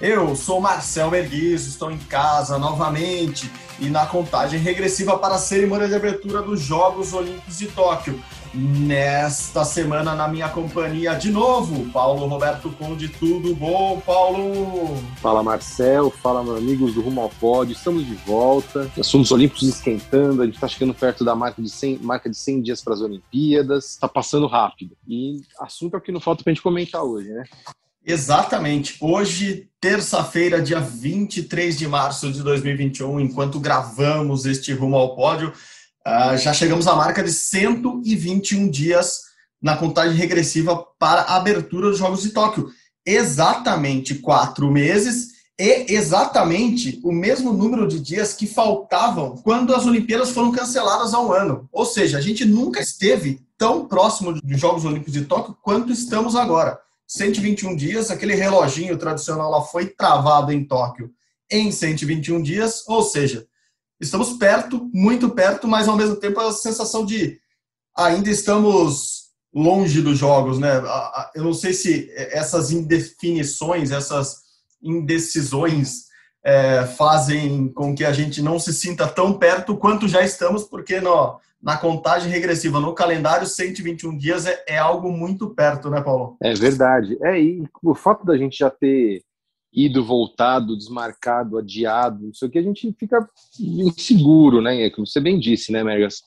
Eu sou Marcel Merguiz, estou em casa novamente e na contagem regressiva para a cerimônia de abertura dos Jogos Olímpicos de Tóquio. Nesta semana, na minha companhia, de novo, Paulo Roberto Conde. Tudo bom, Paulo? Fala, Marcel. Fala, meus amigos do Rumo ao Pódio. Estamos de volta. Assuntos Olímpicos esquentando. A gente está chegando perto da marca de 100, marca de 100 dias para as Olimpíadas. Está passando rápido. E assunto é o que não falta para a gente comentar hoje, né? Exatamente. Hoje, terça-feira, dia 23 de março de 2021, enquanto gravamos este Rumo ao Pódio, Uh, já chegamos à marca de 121 dias na contagem regressiva para a abertura dos Jogos de Tóquio. Exatamente quatro meses e exatamente o mesmo número de dias que faltavam quando as Olimpíadas foram canceladas há um ano. Ou seja, a gente nunca esteve tão próximo dos Jogos Olímpicos de Tóquio quanto estamos agora. 121 dias, aquele reloginho tradicional lá foi travado em Tóquio em 121 dias, ou seja, estamos perto, muito perto, mas ao mesmo tempo a sensação de ainda estamos longe dos jogos, né? Eu não sei se essas indefinições, essas indecisões é, fazem com que a gente não se sinta tão perto quanto já estamos, porque no, na contagem regressiva, no calendário, 121 dias é, é algo muito perto, né, Paulo? É verdade. É, e o fato da gente já ter ido, voltado, desmarcado, adiado, não sei o que, a gente fica inseguro, né? Como você bem disse, né, Mergas?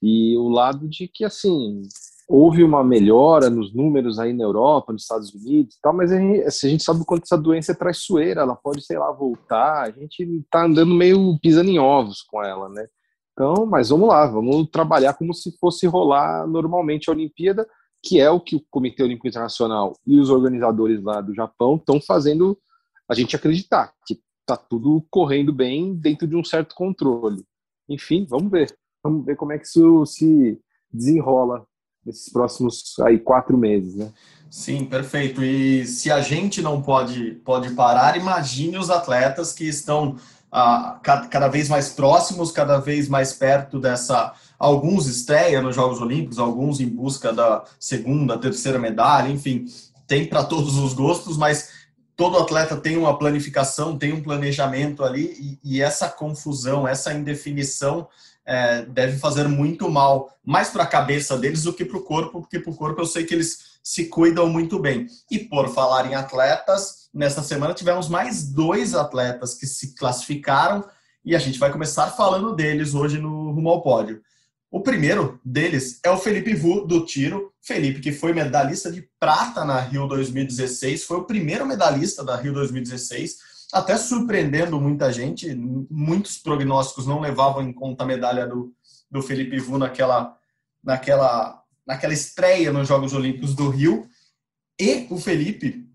E o lado de que, assim, houve uma melhora nos números aí na Europa, nos Estados Unidos e tal, mas a gente, assim, a gente sabe o quanto essa doença é traiçoeira, ela pode, sei lá, voltar, a gente tá andando meio pisando em ovos com ela, né? Então, mas vamos lá, vamos trabalhar como se fosse rolar normalmente a Olimpíada, que é o que o Comitê Olímpico Internacional e os organizadores lá do Japão estão fazendo a gente acreditar que está tudo correndo bem dentro de um certo controle. Enfim, vamos ver. Vamos ver como é que isso se desenrola nesses próximos aí quatro meses, né? Sim, perfeito. E se a gente não pode, pode parar, imagine os atletas que estão cada vez mais próximos, cada vez mais perto dessa. Alguns estreia nos Jogos Olímpicos, alguns em busca da segunda, terceira medalha, enfim, tem para todos os gostos, mas todo atleta tem uma planificação, tem um planejamento ali, e, e essa confusão, essa indefinição é, deve fazer muito mal, mais para a cabeça deles do que para o corpo, porque para o corpo eu sei que eles se cuidam muito bem. E por falar em atletas, nesta semana tivemos mais dois atletas que se classificaram, e a gente vai começar falando deles hoje no Rumo ao Pódio. O primeiro deles é o Felipe Vu, do tiro. Felipe, que foi medalhista de prata na Rio 2016, foi o primeiro medalhista da Rio 2016, até surpreendendo muita gente. Muitos prognósticos não levavam em conta a medalha do, do Felipe Vu naquela, naquela, naquela estreia nos Jogos Olímpicos do Rio. E o Felipe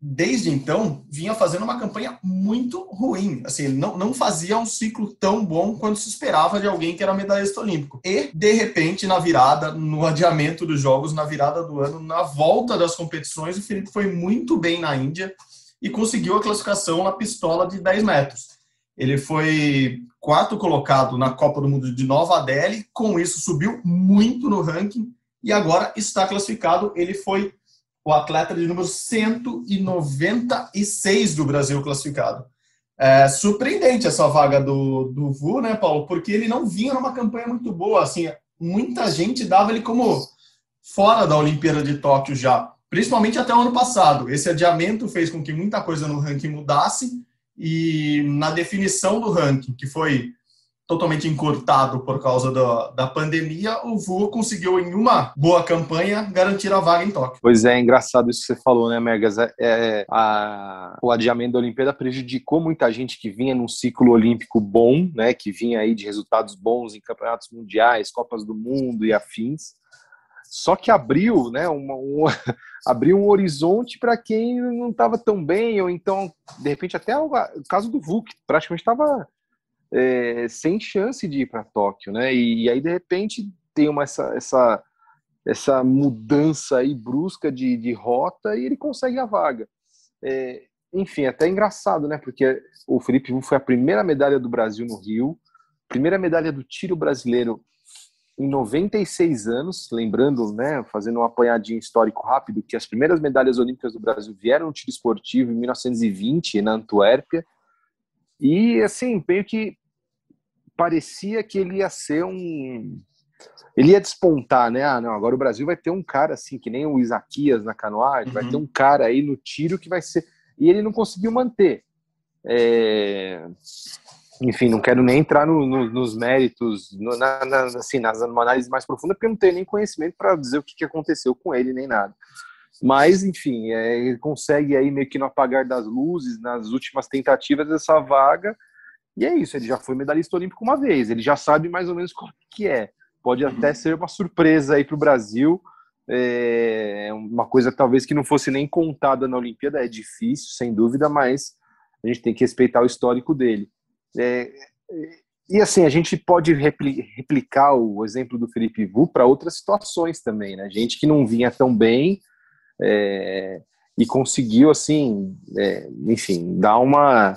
desde então, vinha fazendo uma campanha muito ruim. Assim, ele não, não fazia um ciclo tão bom quanto se esperava de alguém que era medalhista olímpico. E, de repente, na virada, no adiamento dos jogos, na virada do ano, na volta das competições, o Felipe foi muito bem na Índia e conseguiu a classificação na pistola de 10 metros. Ele foi quarto colocado na Copa do Mundo de Nova Delhi, com isso subiu muito no ranking e agora está classificado. Ele foi o atleta de número 196 do Brasil classificado. É surpreendente essa vaga do, do Vu, né, Paulo? Porque ele não vinha numa campanha muito boa. Assim, muita gente dava ele como fora da Olimpíada de Tóquio já, principalmente até o ano passado. Esse adiamento fez com que muita coisa no ranking mudasse e na definição do ranking, que foi totalmente encurtado por causa da, da pandemia, o Vu conseguiu, em uma boa campanha, garantir a vaga em Tóquio. Pois é, é engraçado isso que você falou, né, Megas? É, é, a, o adiamento da Olimpíada prejudicou muita gente que vinha num ciclo olímpico bom, né, que vinha aí de resultados bons em campeonatos mundiais, Copas do Mundo e afins. Só que abriu, né, uma, um, abriu um horizonte para quem não estava tão bem, ou então, de repente, até o, o caso do Vuk, praticamente estava é, sem chance de ir para Tóquio, né? E, e, aí, de repente, tem uma, essa, essa, essa mudança aí brusca de, de rota e ele consegue a vaga. É, enfim, até engraçado, né? Porque o Felipe foi a primeira medalha do Brasil no Rio, primeira medalha do tiro brasileiro em 96 anos, lembrando, né, fazendo um apanhadinho histórico rápido, que as primeiras medalhas olímpicas do Brasil vieram no tiro esportivo em 1920, na Antuérpia, e assim, meio que parecia que ele ia ser um. Ele ia despontar, né? Ah, não, agora o Brasil vai ter um cara assim, que nem o Isaquias na canoagem, uhum. vai ter um cara aí no tiro que vai ser. E ele não conseguiu manter. É enfim, não quero nem entrar no, no, nos méritos, no, na, na, assim, nas análises mais profundas, porque eu não tenho nem conhecimento para dizer o que, que aconteceu com ele, nem nada. Mas, enfim, é, ele consegue aí meio que no apagar das luzes, nas últimas tentativas dessa vaga, e é isso, ele já foi medalhista olímpico uma vez, ele já sabe mais ou menos como que é. Pode até ser uma surpresa aí para o Brasil, é uma coisa talvez que não fosse nem contada na Olimpíada, é difícil, sem dúvida, mas a gente tem que respeitar o histórico dele. É, e assim, a gente pode replicar o exemplo do Felipe Vu para outras situações também, né? Gente que não vinha tão bem é, e conseguiu, assim, é, enfim, dar uma.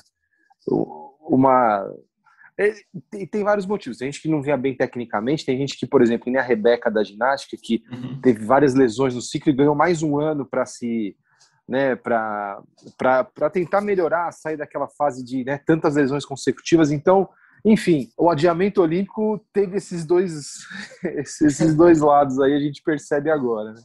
uma é, tem, tem, vários motivos. Tem gente que não vinha bem tecnicamente, tem gente que, por exemplo, nem a Rebeca da ginástica, que uhum. teve várias lesões no ciclo e ganhou mais um ano para se né, para tentar melhorar, sair daquela fase de né, tantas lesões consecutivas. Então, enfim, o adiamento olímpico teve esses dois, esses dois lados aí, a gente percebe agora. Né?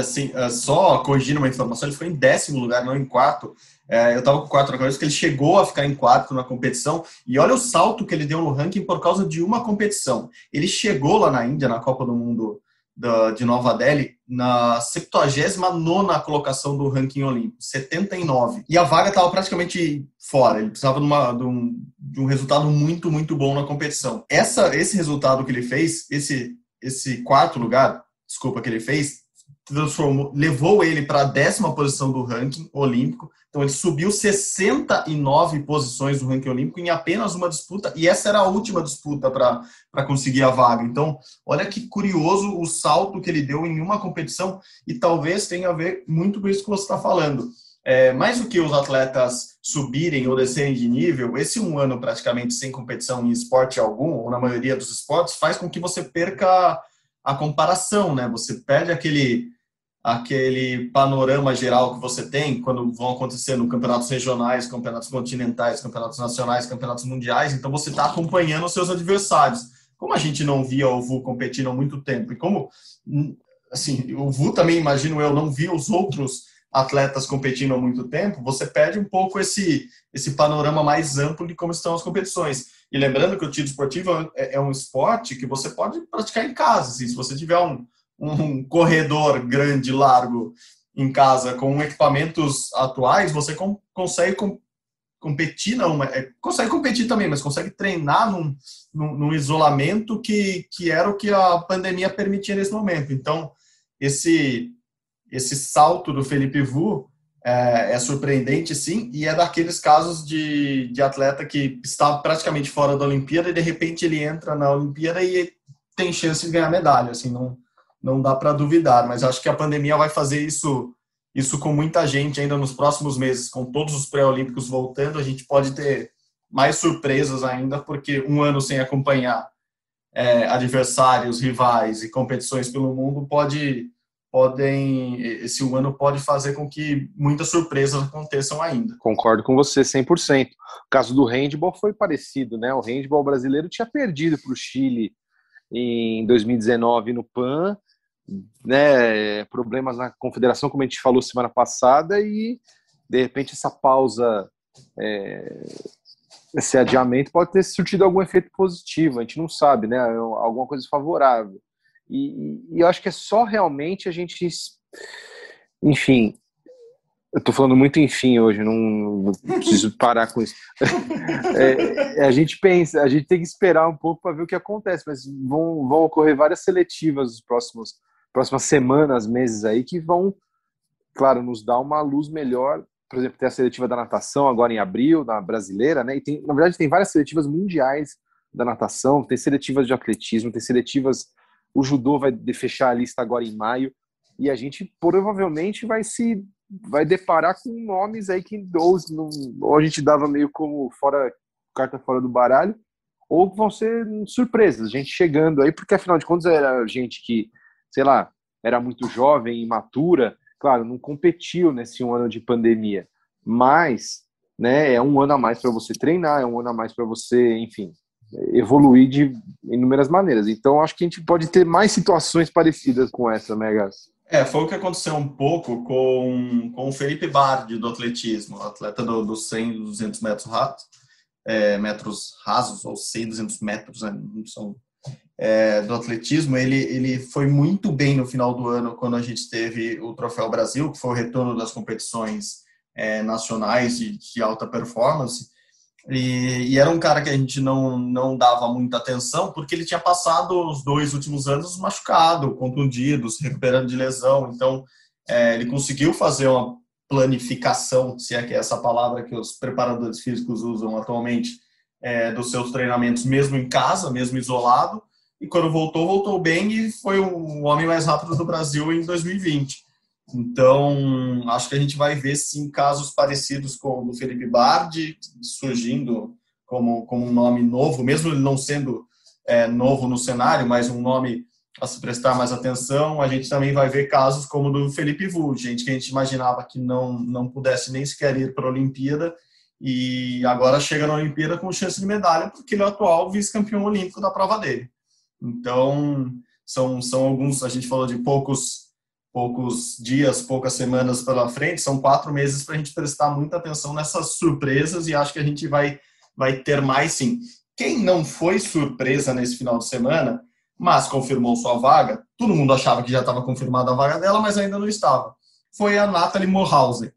Assim, é, só corrigindo uma informação, ele foi em décimo lugar, não em quarto. É, eu estava com quatro na cabeça, que ele chegou a ficar em quarto na competição, e olha o salto que ele deu no ranking por causa de uma competição. Ele chegou lá na Índia, na Copa do Mundo da, de Nova Delhi na 79 colocação do ranking olímpico, 79. E a vaga estava praticamente fora, ele precisava de, uma, de, um, de, um, resultado muito, muito bom na competição. Essa, esse resultado que ele fez, esse, esse quarto lugar, desculpa, que ele fez, transformou, levou ele para a décima posição do ranking olímpico. Então ele subiu 69 posições do ranking olímpico em apenas uma disputa, e essa era a última disputa para conseguir a vaga. Então, olha que curioso o salto que ele deu em uma competição, e talvez tenha a ver muito com isso que você está falando. É, mais do que os atletas subirem ou descerem de nível, esse um ano praticamente sem competição em esporte algum, ou na maioria dos esportes, faz com que você perca a comparação, né? Você perde aquele aquele panorama geral que você tem quando vão acontecendo campeonatos regionais, campeonatos continentais, campeonatos nacionais, campeonatos mundiais, então você está acompanhando os seus adversários. Como a gente não via o VU competindo há muito tempo, e como, assim, o VU também, imagino eu, não via os outros atletas competindo há muito tempo, você perde um pouco esse, esse panorama mais amplo de como estão as competições. E lembrando que o tiro esportivo é, é um esporte que você pode praticar em casa, assim, se você tiver um, um corredor grande, largo em casa com equipamentos atuais, você com, consegue com, competir, não, é, consegue competir também, mas consegue treinar num, num, num, isolamento que, que era o que a pandemia permitia nesse momento. Então, esse, esse salto do Felipe Vu é, é, surpreendente, sim, e é daqueles casos de, de atleta que está praticamente fora da Olimpíada e de repente ele entra na Olimpíada e tem chance de ganhar medalha, assim, não não dá para duvidar, mas acho que a pandemia vai fazer isso isso com muita gente ainda nos próximos meses, com todos os pré-olímpicos voltando, a gente pode ter mais surpresas ainda, porque um ano sem acompanhar é, adversários, rivais e competições pelo mundo pode podem esse ano pode fazer com que muitas surpresas aconteçam ainda. Concordo com você 100%. O caso do handball foi parecido, né? O handball brasileiro tinha perdido para o Chile em 2019 no PAN né, problemas na confederação, como a gente falou semana passada, e de repente essa pausa, é, esse adiamento pode ter surtido algum efeito positivo, a gente não sabe, né, alguma coisa favorável. E, e eu acho que é só realmente a gente, enfim, eu tô falando muito enfim hoje, não, preciso parar com isso. É, a gente pensa, a gente tem que esperar um pouco para ver o que acontece, mas vão, vão ocorrer várias seletivas nos próximos próximas semanas, meses aí que vão, claro, nos dar uma luz melhor. Por exemplo, tem a seletiva da natação agora em abril, na brasileira, né? E tem, na verdade, tem várias seletivas mundiais da natação, tem seletivas de atletismo, tem seletivas. O judô vai fechar a lista agora em maio. E a gente provavelmente vai se vai deparar com nomes aí que ou, ou a gente dava meio como fora carta fora do baralho ou vão ser surpresas, gente chegando aí, porque afinal de contas era gente que, sei lá, era muito jovem, imatura, claro, não competiu nesse um ano de pandemia, mas, né, é um ano a mais para você treinar, é um ano a mais para você, enfim, evoluir de inúmeras maneiras. Então, acho que a gente pode ter mais situações parecidas com essa, Megas. É, foi o que aconteceu um pouco com, com o Felipe Bardi, do atletismo, atleta do, do 100 e 200 metros rasos, é, metros rasos, ou 100, 200 metros, né, são, é, do atletismo, ele, ele foi muito bem no final do ano, quando a gente teve o Troféu Brasil, que foi o retorno das competições é, nacionais de, de, alta performance, e, e, era um cara que a gente não, não dava muita atenção, porque ele tinha passado os dois últimos anos machucado, contundido, se recuperando de lesão, então é, ele conseguiu fazer uma planificação, se é que é essa palavra que os preparadores físicos usam atualmente, é, dos seus treinamentos, mesmo em casa, mesmo isolado. E quando voltou, voltou bem e foi o homem mais rápido do Brasil em 2020. Então, acho que a gente vai ver sim casos parecidos com o do Felipe Bardi surgindo como, como um nome novo, mesmo ele não sendo é, novo no cenário, mas um nome a se prestar mais atenção. A gente também vai ver casos como o do Felipe Vu, gente que a gente imaginava que não, não pudesse nem sequer ir para a Olimpíada e agora chega na Olimpíada com chance de medalha porque ele é o atual vice-campeão olímpico da prova dele. Então, são, são alguns, a gente falou de poucos poucos dias, poucas semanas pela frente, são quatro meses para a gente prestar muita atenção nessas surpresas e acho que a gente vai, vai ter mais sim. Quem não foi surpresa nesse final de semana mas confirmou sua vaga. Todo mundo achava que já estava confirmada a vaga dela, mas ainda não estava. Foi a Nathalie Morhausen,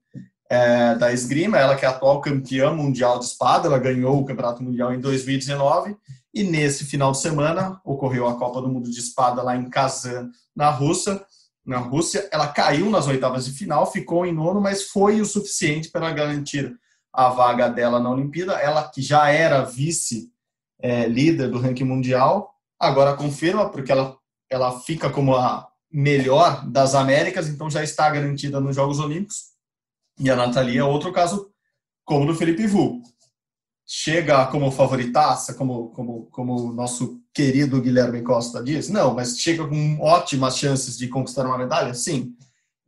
é, da esgrima, ela que é atual campeã mundial de espada, ela ganhou o Campeonato Mundial em 2019 e nesse final de semana ocorreu a Copa do Mundo de Espada lá em Kazan, na Rússia. Na Rússia, ela caiu nas oitavas de final, ficou em nono, mas foi o suficiente para garantir a vaga dela na Olimpíada. Ela que já era vice é, do ranking mundial, Agora confirma, porque ela, ela fica como a melhor das Américas, então já está garantida nos Jogos Olímpicos. E a Nathalie é outro caso, como do Felipe Vu. Chega como favoritaça, como, como, como o nosso querido Guilherme Costa diz? Não, mas chega com ótimas chances de conquistar uma medalha? Sim.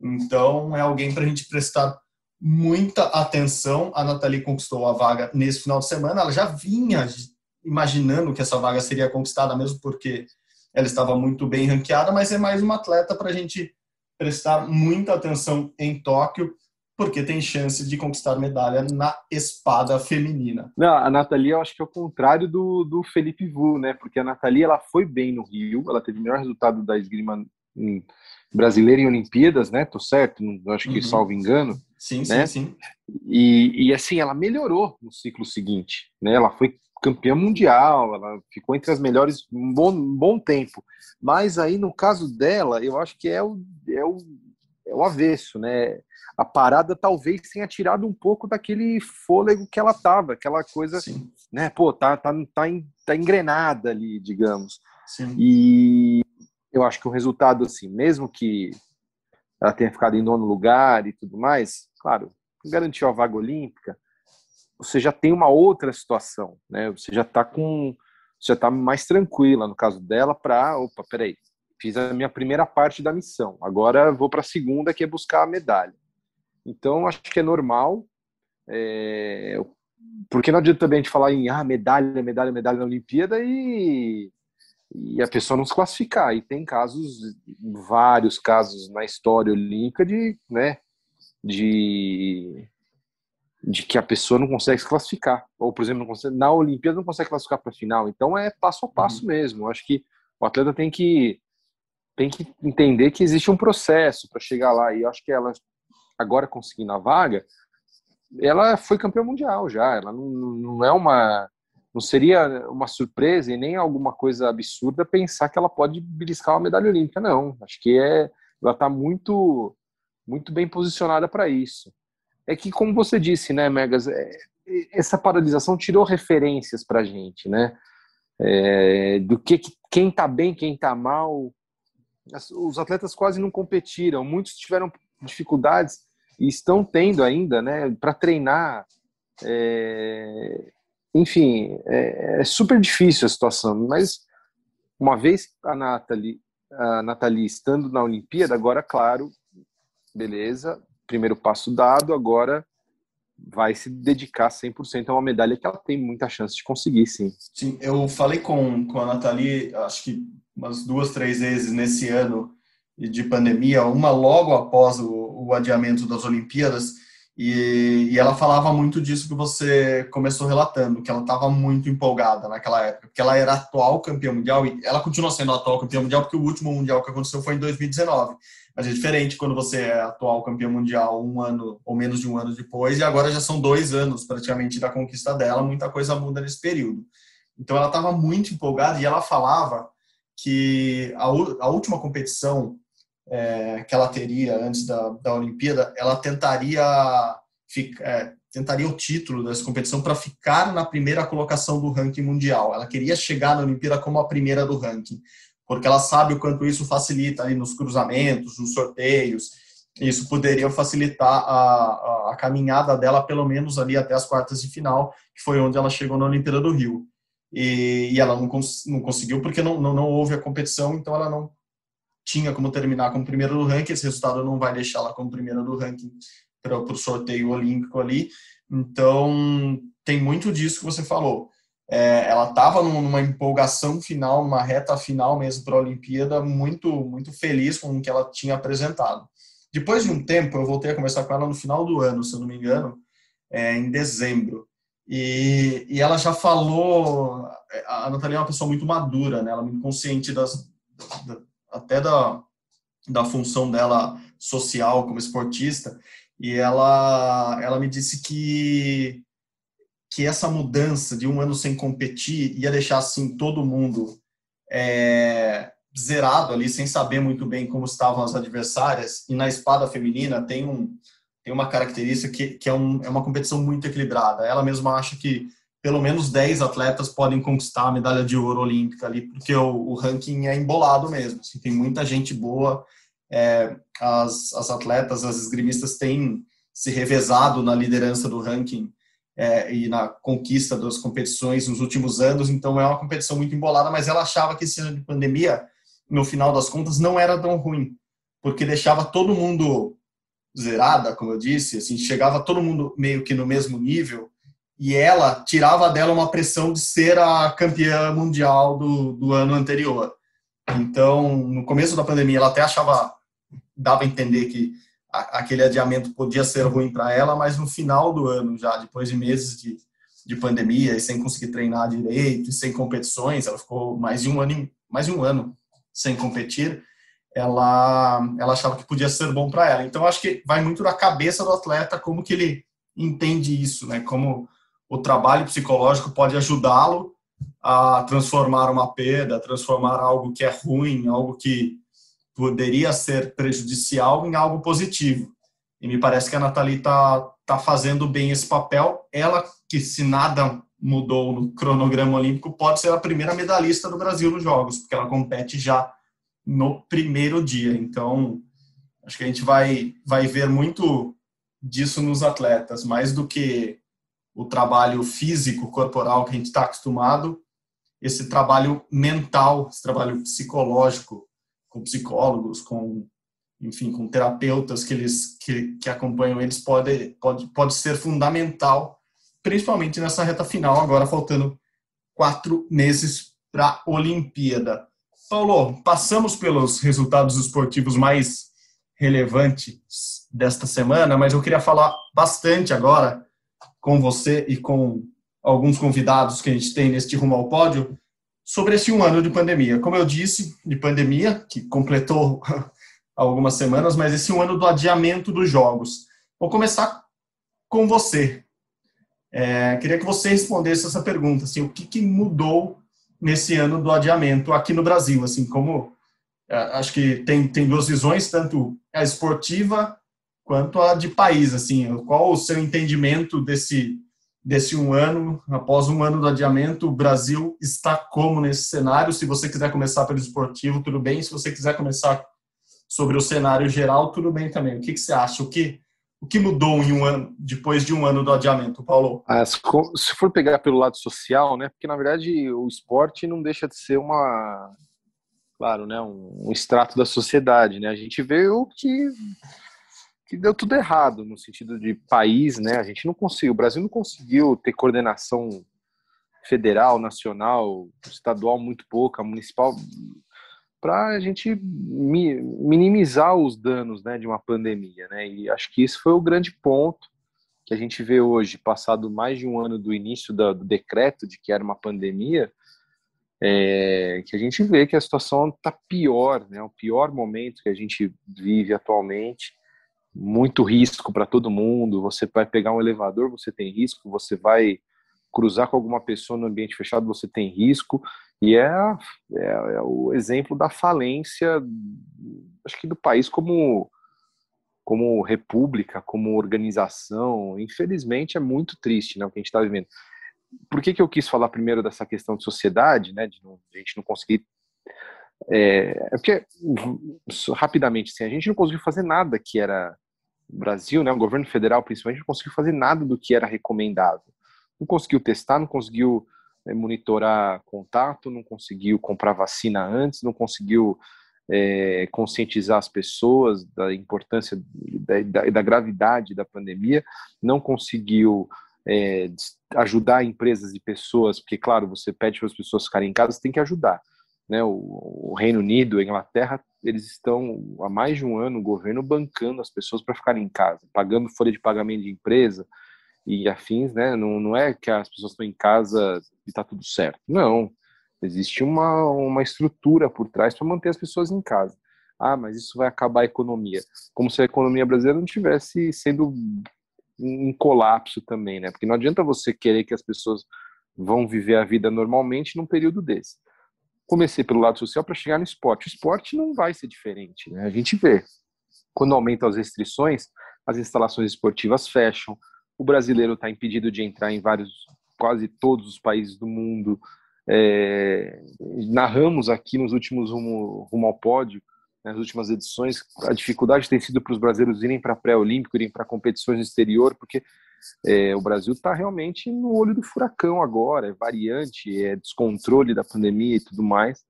Então é alguém para a gente prestar muita atenção. A Nathalie conquistou a vaga nesse final de semana. Ela já vinha imaginando que essa vaga seria conquistada, mesmo porque ela estava muito bem ranqueada, mas é mais uma atleta para a gente prestar muita atenção em Tóquio, porque tem chance de conquistar medalha na espada feminina. Não, a Nathalie eu acho que é o contrário do, do Felipe Vu, né? Porque a Nathalie ela foi bem no Rio, ela teve o melhor resultado da esgrima brasileira em Olimpíadas, né? Tô certo? Eu acho que uhum. salvo engano. Sim, né? sim, sim. E, e assim, ela melhorou no ciclo seguinte, né? Ela foi campeã mundial, ela ficou entre as melhores um bom, um bom tempo. Mas aí, no caso dela, eu acho que é o, é o, é o avesso, né? A parada talvez tenha tirado um pouco daquele fôlego que ela tava, aquela coisa, Sim. né? Pô, tá, tá, tá, tá engrenada ali, digamos. Sim. E eu acho que o resultado, assim, mesmo que ela tenha ficado em nono lugar e tudo mais, claro, garantiu a vaga olímpica, você já tem uma outra situação, né? Você já está com, já está mais tranquila no caso dela para, opa, peraí, fiz a minha primeira parte da missão, agora vou para a segunda que é buscar a medalha. Então acho que é normal, é, porque não adianta também a gente falar em ah, medalha, medalha, medalha na Olimpíada e, e a pessoa não se classificar. E tem casos, vários casos na história olímpica de, né, de de que a pessoa não consegue se classificar. Ou, por exemplo, consegue, na Olimpíada não consegue classificar para a final. Então é passo a passo uhum. mesmo. Acho que o atleta tem que tem que entender que existe um processo para chegar lá. E eu acho que ela, agora conseguindo a vaga, ela foi campeã mundial já. Ela não, não é uma não seria uma surpresa e nem alguma coisa absurda pensar que ela pode beliscar uma medalha olímpica, não. Acho que é, ela está muito, muito bem posicionada para isso. É que, como você disse, né, Megas, é, essa paralisação tirou referências para a gente, né? É, do que quem está bem, quem está mal. Os atletas quase não competiram, muitos tiveram dificuldades e estão tendo ainda, né, para treinar. É, enfim, é, é, super difícil a situação, mas uma vez a Nathalie, a Nathalie estando na Olimpíada, agora, claro, beleza, primeiro passo dado, agora vai se dedicar 100% a uma medalha que ela tem muita chance de conseguir, sim. Sim, eu falei com, com a Nathalie, acho que umas duas, três vezes nesse ano de pandemia, uma logo após o, o adiamento das Olimpíadas, e, e, ela falava muito disso que você começou relatando, que ela estava muito empolgada naquela época, porque ela era atual campeã mundial e ela continua sendo atual campeã mundial porque o último mundial que aconteceu foi em 2019. Mas é diferente quando você é atual campeã mundial um ano ou menos de um ano depois e agora já são dois anos praticamente da conquista dela, muita coisa muda nesse período. Então ela estava muito empolgada e ela falava que a, a última competição é, que ela teria antes da, da Olimpíada, ela tentaria, ficar, é, tentaria o título dessa competição para ficar na primeira colocação do ranking mundial. Ela queria chegar na Olimpíada como a primeira do ranking, porque ela sabe o quanto isso facilita ali nos cruzamentos, nos sorteios. Isso poderia facilitar a, a, a caminhada dela, pelo menos ali até as quartas de final, que foi onde ela chegou na Olimpíada do Rio. E, e ela não, cons, não conseguiu porque não, não, não houve a competição, então ela não tinha como terminar como primeira do ranking, esse resultado não vai deixar ela como primeira do ranking para o sorteio olímpico ali. Então, tem muito disso que você falou. É, ela estava numa empolgação final, numa reta final mesmo para a Olimpíada, muito, muito feliz com o que ela tinha apresentado. Depois de um tempo, eu voltei a conversar com ela no final do ano, se eu não me engano, é, em dezembro. E, e ela já falou. A Natalia é uma pessoa muito madura, né? ela é muito consciente das, até da, da função dela social como esportista, e ela, ela me disse que, que essa mudança de um ano sem competir ia deixar assim todo mundo é, zerado ali, sem saber muito bem como estavam as adversárias, e na espada feminina tem um tem uma característica que, que é, um, é uma competição muito equilibrada. Ela mesma acha que pelo menos 10 atletas podem conquistar a medalha de ouro olímpica ali, porque o, o ranking é embolado mesmo. Assim, tem muita gente boa. É, as, as atletas, as esgrimistas têm se revezado na liderança do ranking é, e na conquista das competições nos últimos anos, então é uma competição muito embolada, mas ela achava que esse ano de pandemia, no final das contas, não era tão ruim, porque deixava todo mundo zerada, como eu disse, assim, chegava todo mundo meio que no mesmo nível, e ela tirava dela uma pressão de ser a campeã mundial do, do ano anterior. Então, no começo da pandemia, ela até achava, dava a entender que a, aquele adiamento podia ser ruim para ela, mas no final do ano, já depois de meses de, de pandemia e sem conseguir treinar direito, e sem competições, ela ficou mais de um ano, mais de um ano sem competir. Ela, ela achava que podia ser bom para ela. Então, acho que vai muito da cabeça do atleta como que ele entende isso, né? Como o trabalho psicológico pode ajudá-lo a transformar uma perda, transformar algo que é ruim, algo que poderia ser prejudicial em algo positivo. E me parece que a Nathalie está tá fazendo bem esse papel. Ela, que se nada mudou no cronograma olímpico, pode ser a primeira medalhista do Brasil nos Jogos, porque ela compete já no primeiro dia. Então, acho que a gente vai, vai ver muito disso nos atletas, mais do que o trabalho físico, corporal que a gente está acostumado, esse trabalho mental, esse trabalho psicológico, com psicólogos, com enfim, com terapeutas que eles que, que acompanham eles pode, pode pode ser fundamental, principalmente nessa reta final, agora faltando quatro meses para a Olimpíada. Paulo, passamos pelos resultados esportivos mais relevantes desta semana, mas eu queria falar bastante agora com você e com alguns convidados que a gente tem neste Rumo ao Pódio sobre esse um ano de pandemia. Como eu disse, de pandemia, que completou algumas semanas, mas esse um ano do adiamento dos jogos. Vou começar com você. É, queria que você respondesse essa pergunta, assim, o que, que mudou nesse ano do adiamento aqui no Brasil, assim, como é, acho que tem, tem duas visões, tanto a esportiva quanto a de país, assim, qual o seu entendimento desse desse um ano, após um ano do adiamento, o Brasil está como nesse cenário? Se você quiser começar pelo esportivo, tudo bem. Se você quiser começar sobre o cenário geral, tudo bem também. O que, que você acha? O que, o que mudou em um ano, depois de um ano do adiamento, Paulo? Ah, se for pegar pelo lado social, né? Porque na verdade o esporte não deixa de ser uma, claro, né? Um, um extrato da sociedade, né? A gente vê o que que deu tudo errado no sentido de país, né? A gente não conseguiu, o Brasil não conseguiu ter coordenação federal, nacional, estadual muito pouca, municipal, para a gente minimizar os danos, né, de uma pandemia, né? E acho que isso foi o grande ponto que a gente vê hoje, passado mais de um ano do início do, decreto de que era uma pandemia, é, que a gente vê que a situação está pior, né? O pior momento que a gente vive atualmente muito risco para todo mundo. Você vai pegar um elevador, você tem risco. Você vai cruzar com alguma pessoa no ambiente fechado, você tem risco. E é, é, é o exemplo da falência, acho que do país como como república, como organização. Infelizmente é muito triste, né, o que a gente está vivendo. Por que, que eu quis falar primeiro dessa questão de sociedade, né, de, não, de a gente não conseguir é, é porque, rapidamente, assim, a gente não conseguiu fazer nada que era Brasil, né, o governo federal principalmente, não conseguiu fazer nada do que era recomendável. Não conseguiu testar, não conseguiu é, monitorar contato, não conseguiu comprar vacina antes, não conseguiu é, conscientizar as pessoas da importância e da, da, da, gravidade da pandemia, não conseguiu é, ajudar empresas e pessoas, porque, claro, você pede para as pessoas ficarem em casa, você tem que ajudar né, o, o, Reino Unido, a Inglaterra, eles estão há mais de um ano, o governo bancando as pessoas para ficarem em casa, pagando folha de pagamento de empresa e afins, né? Não, não é que as pessoas estão em casa e está tudo certo. Não, existe uma, uma estrutura por trás para manter as pessoas em casa. Ah, mas isso vai acabar a economia. Como se a economia brasileira não tivesse sendo em colapso também, né? Porque não adianta você querer que as pessoas vão viver a vida normalmente num período desse comecei pelo lado social para chegar no esporte. O esporte não vai ser diferente, né? A gente vê. Quando aumentam as restrições, as instalações esportivas fecham. O brasileiro está impedido de entrar em vários, quase todos os países do mundo. É, narramos aqui nos últimos rumo, rumo ao pódio, nas últimas edições, a dificuldade tem sido para os brasileiros irem para pré-olímpico, irem para competições no exterior, porque é, o Brasil está realmente no olho do furacão agora, é variante, é descontrole da pandemia e tudo mais.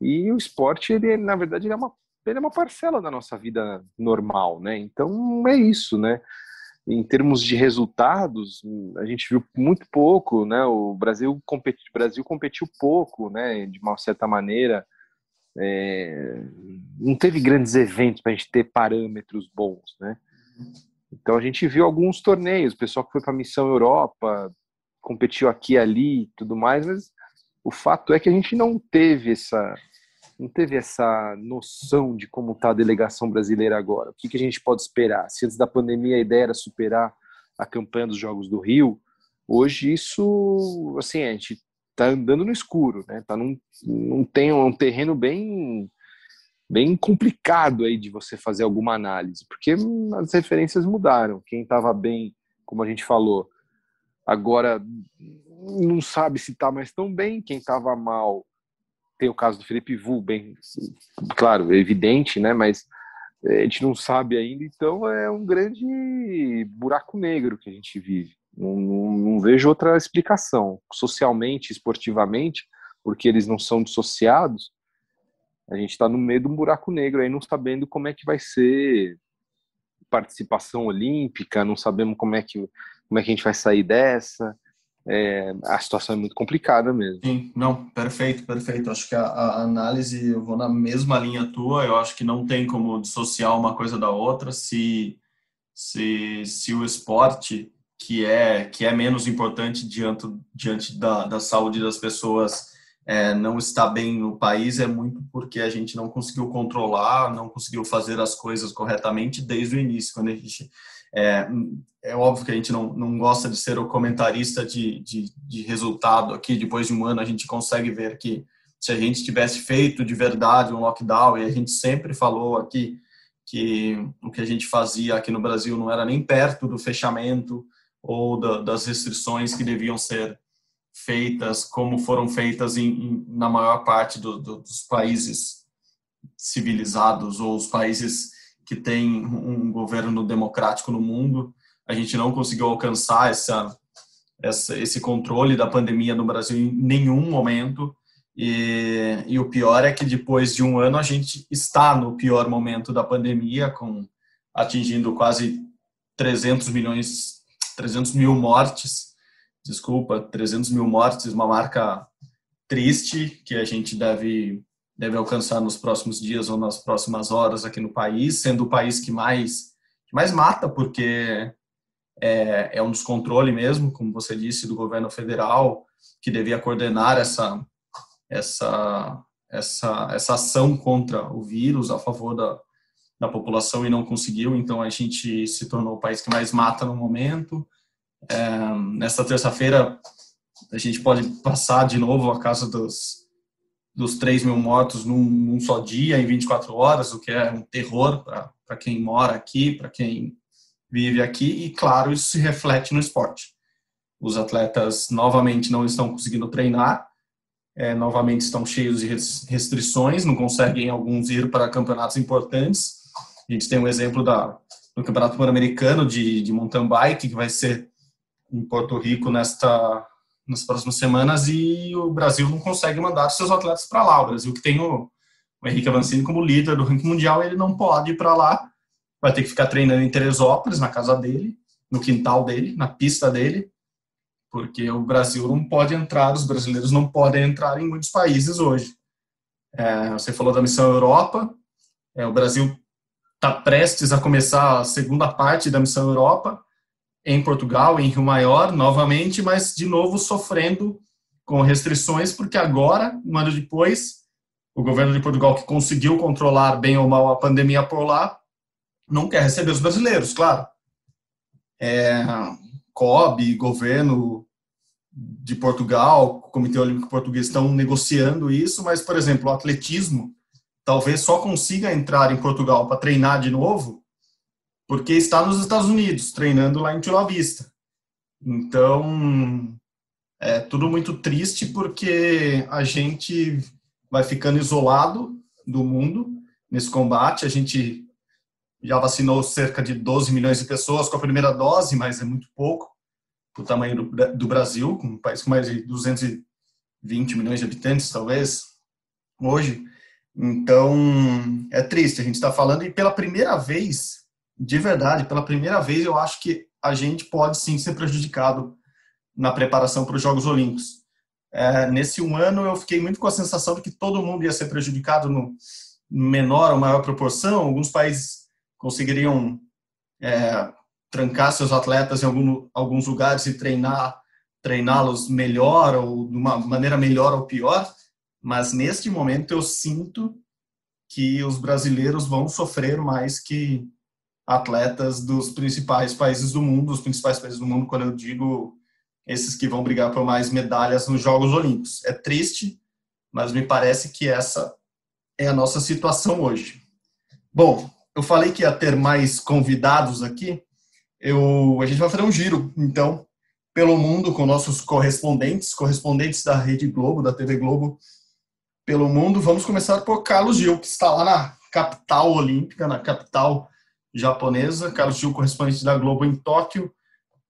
E o esporte, ele, na verdade, ele é, uma, ele é uma parcela da nossa vida normal, né? Então é isso, né? Em termos de resultados, a gente viu muito pouco, né? O Brasil, competi, Brasil competiu pouco, né? De uma certa maneira. É, não teve grandes eventos para a gente ter parâmetros bons, né? Então a gente viu alguns torneios, o pessoal que foi para a Missão Europa competiu aqui ali e tudo mais, mas o fato é que a gente não teve essa não teve essa noção de como está a delegação brasileira agora. O que, que a gente pode esperar? Se antes da pandemia a ideia era superar a campanha dos Jogos do Rio, hoje isso, assim, a gente está andando no escuro, né? Tá num, num, tem um terreno bem bem complicado aí de você fazer alguma análise, porque as referências mudaram. Quem estava bem, como a gente falou, agora não sabe se está mais tão bem. Quem estava mal, tem o caso do Felipe Vu, bem, claro, evidente, né? Mas a gente não sabe ainda, então é um grande buraco negro que a gente vive. Não, não, não vejo outra explicação. Socialmente, esportivamente, porque eles não são dissociados, a gente está no meio de um buraco negro aí, não sabendo como é que vai ser participação olímpica, não sabemos como é que, como é que a gente vai sair dessa. É, a situação é muito complicada mesmo. Sim, não, perfeito, perfeito. Acho que a, a, análise, eu vou na mesma linha tua, eu acho que não tem como dissociar uma coisa da outra. Se, se, se o esporte, que é, que é menos importante diante, diante da, da saúde das pessoas, é, não está bem no país é muito porque a gente não conseguiu controlar, não conseguiu fazer as coisas corretamente desde o início, quando a gente É, é óbvio que a gente não, não gosta de ser o comentarista de, de, de resultado aqui. Depois de um ano, a gente consegue ver que se a gente tivesse feito de verdade um lockdown, e a gente sempre falou aqui que o que a gente fazia aqui no Brasil não era nem perto do fechamento ou da, das restrições que deviam ser feitas como foram feitas em, em, na maior parte do, do, dos países civilizados ou os países que têm um governo democrático no mundo. A gente não conseguiu alcançar essa, essa, esse controle da pandemia no Brasil em nenhum momento. E, e, o pior é que depois de um ano a gente está no pior momento da pandemia, com atingindo quase 300 milhões, 300 mil mortes desculpa, 300 mil mortes, uma marca triste que a gente deve deve alcançar nos próximos dias ou nas próximas horas aqui no país, sendo o país que mais que mais mata, porque é, é um descontrole mesmo, como você disse, do governo federal que devia coordenar essa essa essa essa ação contra o vírus a favor da da população e não conseguiu, então a gente se tornou o país que mais mata no momento. É, nessa terça-feira, a gente pode passar de novo a casa dos, dos 3 mil mortos num, num, só dia, em 24 horas, o que é um terror para quem mora aqui, para quem vive aqui, e claro, isso se reflete no esporte. Os atletas novamente não estão conseguindo treinar, é, novamente estão cheios de restrições, não conseguem alguns ir para campeonatos importantes. A gente tem um exemplo da, do Campeonato Pan-Americano de, de mountain bike, que vai ser em Porto Rico nesta nas próximas semanas e o Brasil não consegue mandar seus atletas para lá. O Brasil que tem o, o Henrique Avancini como líder do ranking mundial, ele não pode ir para lá. Vai ter que ficar treinando em Teresópolis, na casa dele, no quintal dele, na pista dele, porque o Brasil não pode entrar, os brasileiros não podem entrar em muitos países hoje. É, você falou da missão Europa, é, o Brasil está prestes a começar a segunda parte da missão Europa, em Portugal, em Rio Maior, novamente, mas de novo sofrendo com restrições, porque agora, um ano depois, o governo de Portugal, que conseguiu controlar bem ou mal a pandemia por lá, não quer receber os brasileiros, claro. É, COB, governo de Portugal, Comitê Olímpico Português estão negociando isso, mas, por exemplo, o atletismo talvez só consiga entrar em Portugal para treinar de novo porque está nos Estados Unidos, treinando lá em Chula Vista. Então, é tudo muito triste porque a gente vai ficando isolado do mundo nesse combate. A gente já vacinou cerca de 12 milhões de pessoas com a primeira dose, mas é muito pouco para o tamanho do, do Brasil, um país com mais de 220 milhões de habitantes, talvez, hoje. Então, é triste. A gente está falando, e pela primeira vez de verdade, pela primeira vez, eu acho que a gente pode sim ser prejudicado na preparação para os Jogos Olímpicos. É, nesse um ano, eu fiquei muito com a sensação de que todo mundo ia ser prejudicado no menor ou maior proporção. Alguns países conseguiriam é, trancar seus atletas em algum, alguns lugares e treinar treiná-los melhor ou de uma maneira melhor ou pior, mas neste momento eu sinto que os brasileiros vão sofrer mais que atletas dos principais países do mundo, os principais países do mundo, quando eu digo esses que vão brigar por mais medalhas nos Jogos Olímpicos. É triste, mas me parece que essa é a nossa situação hoje. Bom, eu falei que ia ter mais convidados aqui. Eu, a gente vai fazer um giro, então, pelo mundo com nossos correspondentes, correspondentes da Rede Globo, da TV Globo, pelo mundo. Vamos começar por Carlos Gil, que está lá na capital olímpica, na capital japonesa. Carlos Gil, correspondente da Globo em Tóquio.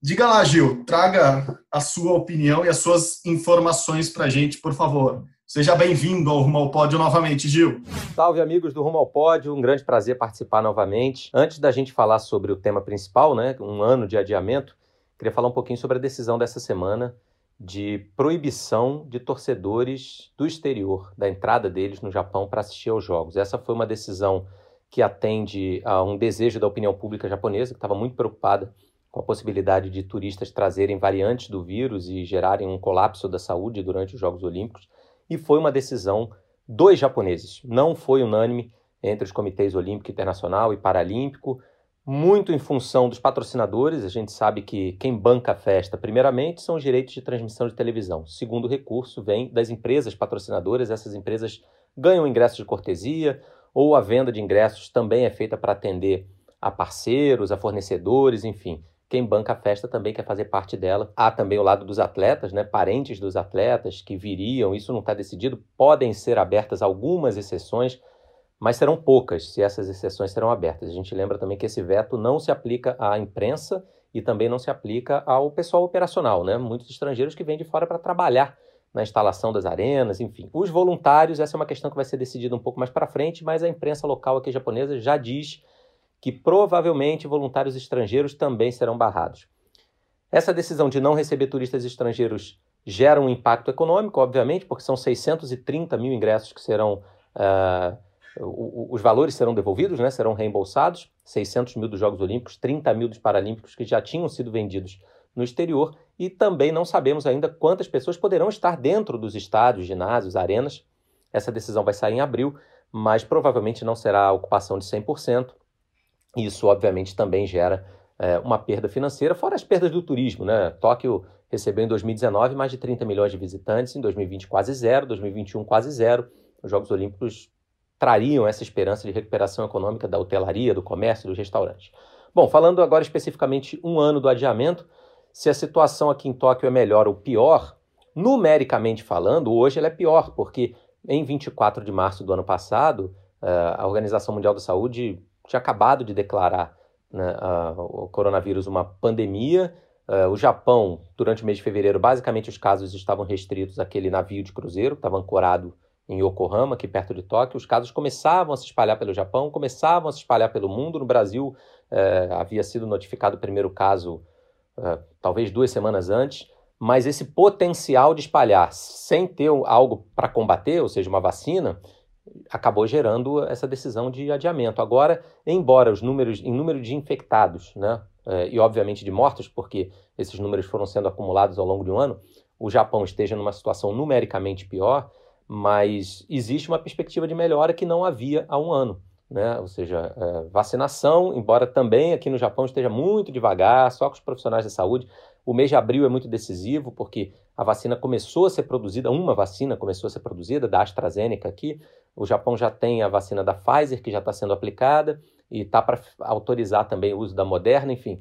Diga lá, Gil, traga a sua opinião e as suas informações para a gente, por favor. Seja bem-vindo ao Rumo ao Pódio novamente, Gil. Salve, amigos do Rumo ao Pódio. Um grande prazer participar novamente. Antes da gente falar sobre o tema principal, né, um ano de adiamento, queria falar um pouquinho sobre a decisão dessa semana de proibição de torcedores do exterior, da entrada deles no Japão para assistir aos Jogos. Essa foi uma decisão que atende a um desejo da opinião pública japonesa, que estava muito preocupada com a possibilidade de turistas trazerem variantes do vírus e gerarem um colapso da saúde durante os Jogos Olímpicos. E foi uma decisão dos japoneses, não foi unânime entre os comitês olímpico internacional e paralímpico. muito em função dos patrocinadores. A gente sabe que quem banca a festa, primeiramente, são os direitos de transmissão de televisão. Segundo recurso vem das empresas patrocinadoras. Essas empresas ganham ingressos de cortesia ou a venda de ingressos também é feita para atender a parceiros, a fornecedores, enfim. Quem banca a festa também quer fazer parte dela. Há também o lado dos atletas, né? parentes dos atletas que viriam, isso não está decidido. Podem ser abertas algumas exceções, mas serão poucas se essas exceções serão abertas. A gente lembra também que esse veto não se aplica à imprensa e também não se aplica ao pessoal operacional, né? Muitos estrangeiros que vêm de fora para trabalhar na instalação das arenas, enfim. Os voluntários, essa é uma questão que vai ser decidida um pouco mais para frente, mas a imprensa local aqui japonesa já diz que provavelmente voluntários estrangeiros também serão barrados. Essa decisão de não receber turistas estrangeiros gera um impacto econômico, obviamente, porque são 630 mil ingressos que serão. Uh, os valores serão devolvidos, né, serão reembolsados. 600 mil dos Jogos Olímpicos, 30 mil dos Paralímpicos que já tinham sido vendidos no exterior. E também não sabemos ainda quantas pessoas poderão estar dentro dos estádios, ginásios, arenas. Essa decisão vai sair em abril, mas provavelmente não será a ocupação de 100%. Isso, obviamente, também gera é, uma perda financeira, fora as perdas do turismo. Né? Tóquio recebeu em 2019 mais de 30 milhões de visitantes, em 2020 quase zero, 2021 quase zero. Os Jogos Olímpicos trariam essa esperança de recuperação econômica da hotelaria, do comércio, dos restaurantes. Bom, falando agora especificamente um ano do adiamento, se a situação aqui em Tóquio é melhor ou pior, numericamente falando, hoje ela é pior, porque em 24 de março do ano passado, eh, a Organização Mundial da Saúde tinha acabado de declarar né, o coronavírus uma pandemia. Uh, o Japão, durante o mês de fevereiro, basicamente os casos estavam restritos àquele navio de cruzeiro, que estava ancorado em Yokohama, aqui perto de Tóquio. Os casos começavam a se espalhar pelo Japão, começavam a se espalhar pelo mundo. No Brasil, uh, havia sido notificado o primeiro caso, talvez duas semanas antes. Mas esse potencial de espalhar sem ter algo para combater, ou seja, uma vacina, acabou gerando essa decisão de adiamento. Agora, embora os números, em número de infectados, né, é, e obviamente de mortos, porque esses números foram sendo acumulados ao longo de um ano, o Japão esteja numa situação numericamente pior, mas existe uma perspectiva de melhora que não havia há um ano. Né? Ou seja, é, vacinação, embora também aqui no Japão esteja muito devagar, só com os profissionais da saúde. O mês de abril é muito decisivo, porque a vacina começou a ser produzida, uma vacina começou a ser produzida, da AstraZeneca aqui, o Japão já tem a vacina da Pfizer, que já está sendo aplicada, e está para autorizar também o uso da Moderna, enfim.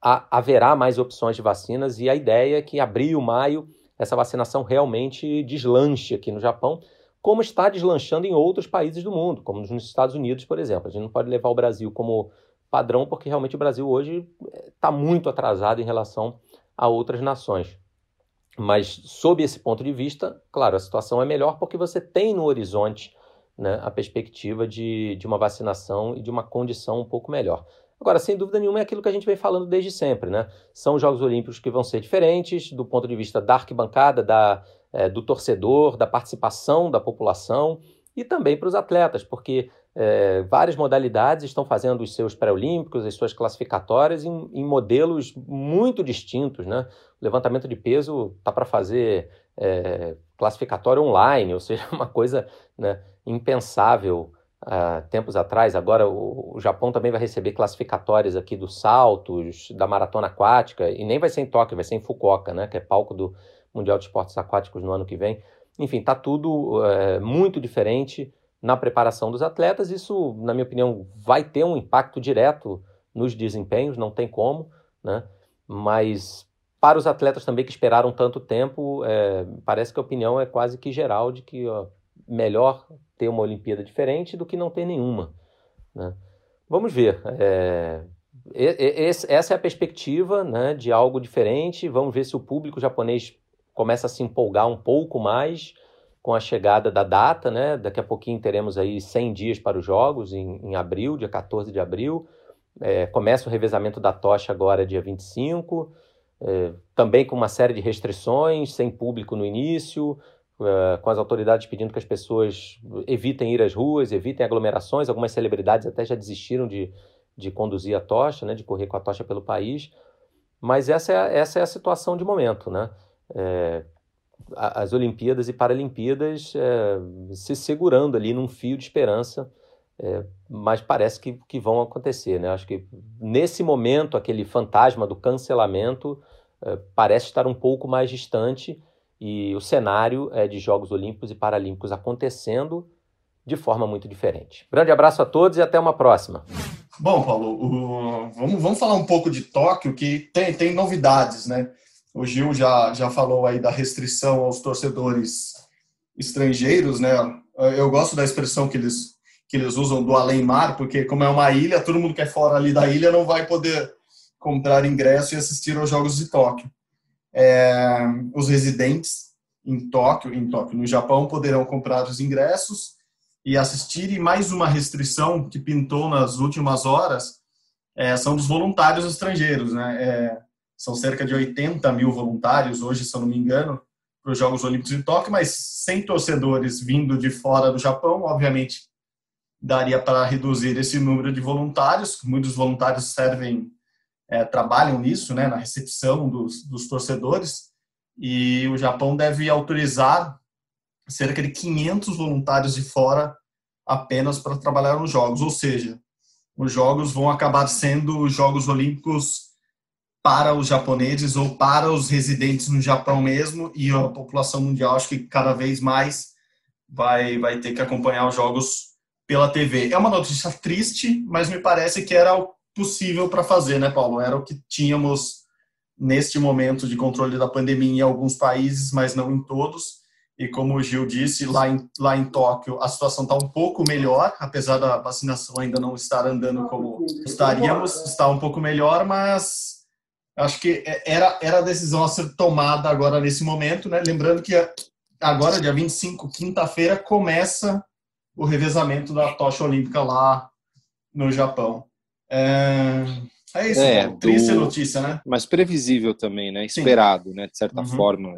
Há, haverá mais opções de vacinas, e a ideia é que abril, maio, essa vacinação realmente deslanche aqui no Japão, como está deslanchando em outros países do mundo, como nos Estados Unidos, por exemplo. A gente não pode levar o Brasil como padrão, porque realmente o Brasil hoje está eh, muito atrasado em relação a outras nações. Mas, sob esse ponto de vista, claro, a situação é melhor porque você tem no horizonte né, a perspectiva de, de uma vacinação e de uma condição um pouco melhor. Agora, sem dúvida nenhuma, é aquilo que a gente vem falando desde sempre, né? São os Jogos Olímpicos que vão ser diferentes do ponto de vista da arquibancada, da, é, do torcedor, da participação da população e também para os atletas, porque é, várias modalidades estão fazendo os seus pré-olímpicos, as suas classificatórias em, em, modelos muito distintos, né? O levantamento de peso está para fazer é, classificatório online, ou seja, uma coisa né, impensável uh, tempos atrás. Agora o, o, Japão também vai receber classificatórias aqui dos saltos, da maratona aquática, e nem vai ser em Tóquio, vai ser em Fukuoka, né, que é palco do Mundial de Esportes Aquáticos no ano que vem. Enfim, está tudo uh, muito diferente na preparação dos atletas. Isso, na minha opinião, vai ter um impacto direto nos desempenhos, não tem como, né? Mas para os atletas também que esperaram tanto tempo, é, parece que a opinião é quase que geral de que ó, melhor ter uma Olimpíada diferente do que não ter nenhuma. Né? Vamos ver. É, essa é a perspectiva né, de algo diferente. Vamos ver se o público japonês começa a se empolgar um pouco mais com a chegada da data. Né? Daqui a pouquinho teremos aí 100 dias para os Jogos, em, em abril, dia 14 de abril. É, começa o revezamento da tocha agora, dia 25 é, também com uma série de restrições, sem público no início, é, com as autoridades pedindo que as pessoas evitem ir às ruas, evitem aglomerações. Algumas celebridades até já desistiram de, de conduzir a tocha, né, de correr com a tocha pelo país. Mas essa é, essa é a situação de momento. Né? É, as Olimpíadas e Paralimpíadas é, se segurando ali num fio de esperança é, mas parece que, que vão acontecer. Né? Acho que nesse momento, aquele fantasma do cancelamento é, parece estar um pouco mais distante e o cenário é de Jogos Olímpicos e Paralímpicos acontecendo de forma muito diferente. Grande abraço a todos e até uma próxima. Bom, Paulo, o... vamos, vamos falar um pouco de Tóquio, que tem, tem novidades, né? O Gil já, já falou aí da restrição aos torcedores estrangeiros, né? Eu gosto da expressão que eles, que eles usam do além-mar, porque como é uma ilha, todo mundo que é fora ali da ilha não vai poder comprar ingresso e assistir aos Jogos de Tóquio. É, os residentes em Tóquio, em Tóquio, no Japão, poderão comprar os ingressos e assistir. E mais uma restrição que pintou nas últimas horas é, são dos voluntários estrangeiros, né? É, são cerca de 80 mil voluntários hoje, se eu não me engano, para os Jogos Olímpicos de Tóquio, mas sem torcedores vindo de fora do Japão, obviamente daria para reduzir esse número de voluntários. Muitos voluntários servem, é, trabalham nisso, né, na recepção dos, dos torcedores. E o Japão deve autorizar cerca de 500 voluntários de fora apenas para trabalhar nos Jogos. Ou seja, os Jogos vão acabar sendo Jogos Olímpicos para os japoneses ou para os residentes no Japão mesmo e a população mundial acho que cada vez mais vai vai ter que acompanhar os jogos pela TV. É uma notícia triste, mas me parece que era o possível para fazer, né, Paulo? Era o que tínhamos neste momento de controle da pandemia em alguns países, mas não em todos. E como o Gil disse, lá em, lá em Tóquio a situação está um pouco melhor, apesar da vacinação ainda não estar andando como gostaríamos, está um pouco melhor, mas Acho que é, era, era a decisão a ser tomada agora nesse momento, né? Lembrando que agora, dia 25, quinta-feira, começa o revezamento da tocha olímpica lá no Japão. É, é isso, é, triste do... notícia, né? Mas previsível também, né? Esperado, Sim. né? De certa uhum. forma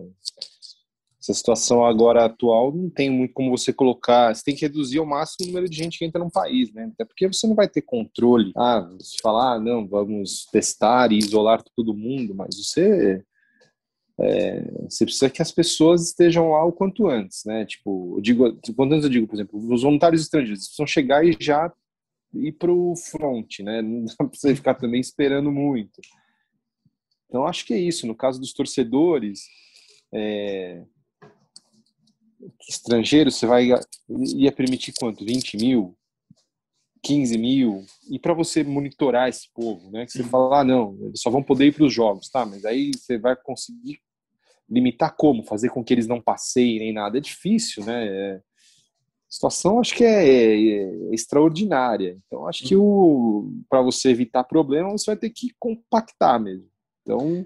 essa situação agora atual não tem muito como você colocar, você tem que reduzir ao máximo o número de gente que entra no país, né? Até porque você não vai ter controle. Ah, você falar, ah, não, vamos testar e isolar todo mundo, mas você é, você precisa que as pessoas estejam lá o quanto antes, né? Tipo, eu digo, quanto antes eu digo, por exemplo, os voluntários estrangeiros precisam chegar e já ir para o front, né? Não você ficar também esperando muito. Então, acho que é isso. No caso dos torcedores, é, estrangeiro, você vai ia permitir quanto? 20 mil? 15 mil? E para você monitorar esse povo, né? Que você fala, ah, não, eles só vão poder ir para os jogos, tá? Mas aí você vai conseguir limitar como? Fazer com que eles não passeiem nem nada. É difícil, né? É, a situação acho que é, é, é extraordinária. Então acho que o para você evitar problemas, você vai ter que compactar mesmo. Então,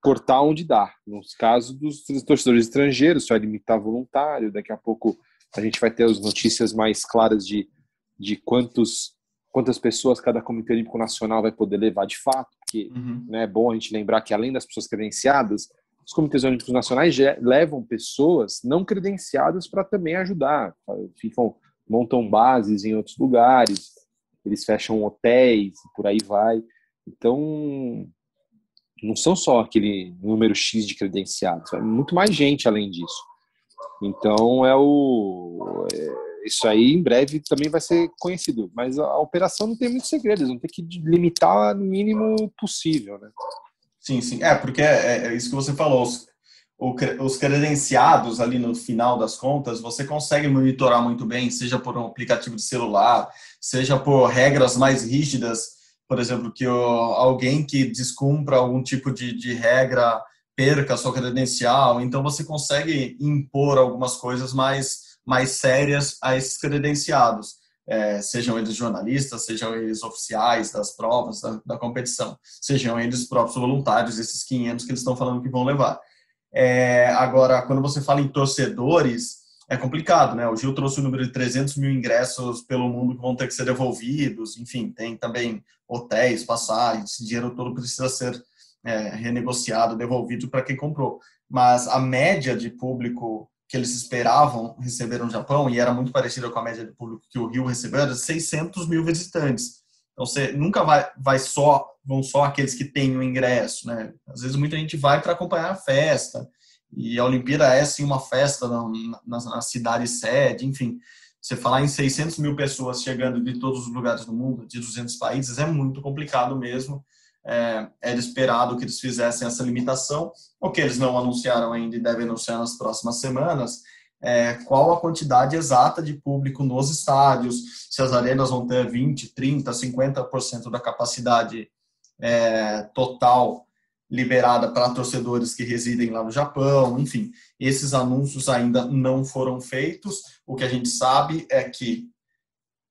cortar onde dá. Nos casos dos torcedores estrangeiros, vai limitar voluntário. Daqui a pouco a gente vai ter as notícias mais claras de, de quantos, quantas pessoas cada Comitê Olímpico Nacional vai poder levar de fato. Porque uhum. né, é bom a gente lembrar que, além das pessoas credenciadas, os Comitês Olímpicos Nacionais levam pessoas não credenciadas para também ajudar. Ficam, montam bases em outros lugares, eles fecham hotéis, por aí vai. Então, não são só aquele número X de credenciados, é muito mais gente além disso. Então é o é, isso aí em breve também vai ser conhecido, mas a, a operação não tem muito segredo, eles vão ter que limitar no mínimo possível, né? Sim, sim, é porque é, é isso que você falou. Os, os credenciados ali no final das contas, você consegue monitorar muito bem, seja por um aplicativo de celular, seja por regras mais rígidas por exemplo, que alguém que descumpra algum tipo de, de regra perca sua credencial, então você consegue impor algumas coisas mais, mais sérias a esses credenciados, é, sejam eles jornalistas, sejam eles oficiais das provas, da, da, competição, sejam eles próprios voluntários, esses 500 que eles estão falando que vão levar. É, agora, quando você fala em torcedores, é complicado, né? O Gil trouxe o número de 300 mil ingressos pelo mundo que vão ter que ser devolvidos, enfim, tem também hotéis, passagens, esse dinheiro todo precisa ser é, renegociado, devolvido para quem comprou. Mas a média de público que eles esperavam receber no Japão, e era muito parecida com a média de público que o Rio recebeu, era 600 mil visitantes. Então, você nunca vai, vai só, vão só aqueles que têm o ingresso, né? Às vezes muita gente vai para acompanhar a festa, e a Olimpíada é sim uma festa na, na, na cidade sede, enfim. você falar em 600 mil pessoas chegando de todos os lugares do mundo, de 200 países, é muito complicado mesmo. É, era esperado que eles fizessem essa limitação, o que eles não anunciaram ainda e devem anunciar nas próximas semanas, é, qual a quantidade exata de público nos estádios, se as arenas vão ter 20, 30, 50% da capacidade é, total liberada para torcedores que residem lá no Japão, enfim, esses anúncios ainda não foram feitos. O que a gente sabe é que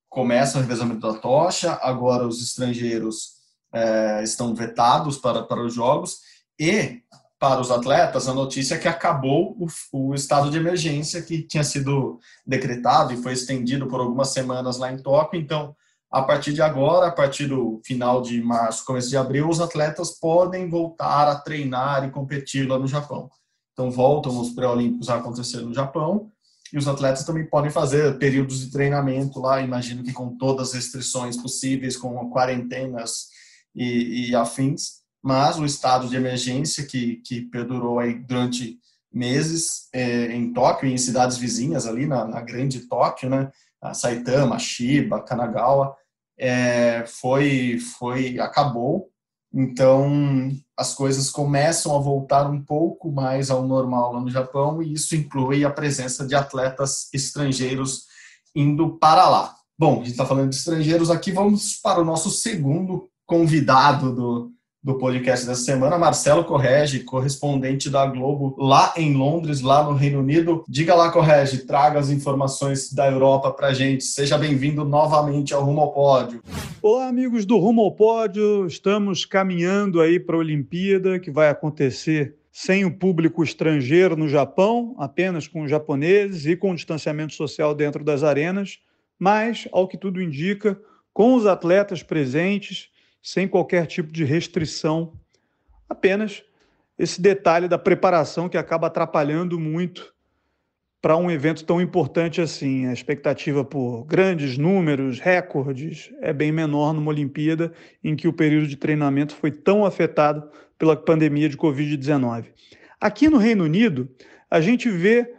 começa o revezamento da tocha, agora os estrangeiros é, estão vetados para, para os jogos, e para os atletas a notícia é que acabou o, o estado de emergência que tinha sido decretado e foi estendido por algumas semanas lá em Tóquio, então a partir de agora, a partir do final de março, começo de abril, os atletas podem voltar a treinar e competir lá no Japão. Então, voltam os pré-olímpicos a acontecer no Japão e os atletas também podem fazer períodos de treinamento lá, imagino que com todas as restrições possíveis, com quarentenas e, e afins, mas o estado de emergência que, que perdurou aí durante meses é, em Tóquio e em cidades vizinhas ali na, na grande Tóquio, né, Saitama, Shiba, Kanagawa, é, foi, foi, acabou. Então, as coisas começam a voltar um pouco mais ao normal lá no Japão e isso inclui a presença de atletas estrangeiros indo para lá. Bom, a gente está falando de estrangeiros aqui, vamos para o nosso segundo convidado do, do podcast dessa semana, Marcelo Correge, correspondente da Globo lá em Londres, lá no Reino Unido. Diga lá, Correge, traga as informações da Europa para gente. Seja bem-vindo novamente ao Rumo ao Pódio. Olá, amigos do Rumo ao Pódio. Estamos caminhando aí para a Olimpíada, que vai acontecer sem o público estrangeiro no Japão, apenas com os japoneses e com distanciamento social dentro das arenas, mas, ao que tudo indica, com os atletas presentes sem qualquer tipo de restrição, apenas esse detalhe da preparação que acaba atrapalhando muito para um evento tão importante assim. A expectativa por grandes números, recordes, é bem menor numa Olimpíada em que o período de treinamento foi tão afetado pela pandemia de Covid-19. Aqui no Reino Unido, a gente vê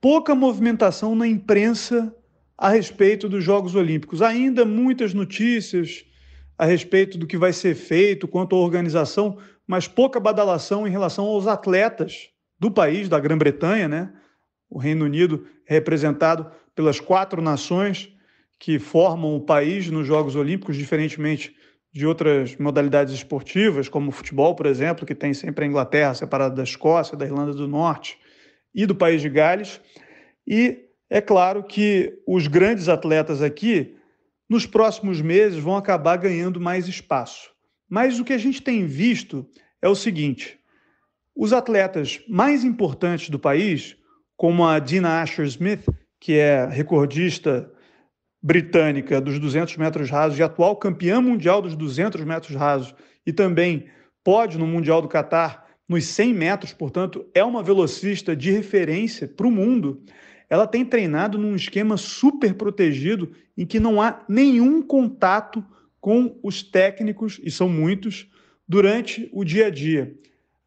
pouca movimentação na imprensa a respeito dos Jogos Olímpicos. Ainda muitas notícias a respeito do que vai ser feito quanto à organização, mas pouca badalação em relação aos atletas do país, da Grã-Bretanha, né? O Reino Unido é representado pelas quatro nações que formam o país nos Jogos Olímpicos, diferentemente de outras modalidades esportivas, como o futebol, por exemplo, que tem sempre a Inglaterra separada da Escócia, da Irlanda do Norte e do país de Gales. E é claro que os grandes atletas aqui nos próximos meses vão acabar ganhando mais espaço. Mas o que a gente tem visto é o seguinte: os atletas mais importantes do país, como a Dina Asher Smith, que é recordista britânica dos 200 metros rasos e atual campeã mundial dos 200 metros rasos, e também pode no Mundial do Catar nos 100 metros, portanto, é uma velocista de referência para o mundo ela tem treinado num esquema super protegido em que não há nenhum contato com os técnicos, e são muitos, durante o dia a dia.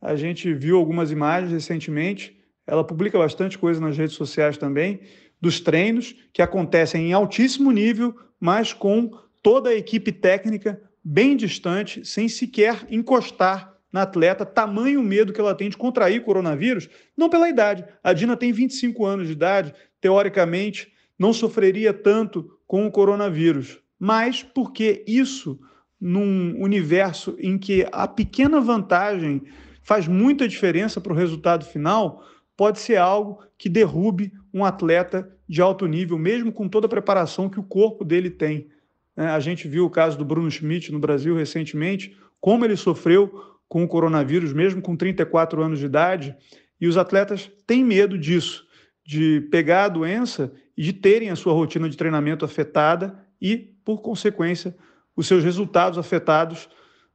A gente viu algumas imagens recentemente, ela publica bastante coisa nas redes sociais também, dos treinos que acontecem em altíssimo nível, mas com toda a equipe técnica bem distante, sem sequer encostar na atleta, tamanho medo que ela tem de contrair coronavírus, não pela idade. A Dina tem 25 anos de idade, teoricamente não sofreria tanto com o coronavírus, mas porque isso, num universo em que a pequena vantagem faz muita diferença para o resultado final, pode ser algo que derrube um atleta de alto nível, mesmo com toda a preparação que o corpo dele tem. É, a gente viu o caso do Bruno Schmidt no Brasil recentemente, como ele sofreu com o coronavírus, mesmo com 34 anos de idade, e os atletas têm medo disso, de pegar a doença e de terem a sua rotina de treinamento afetada e, por consequência, os seus resultados afetados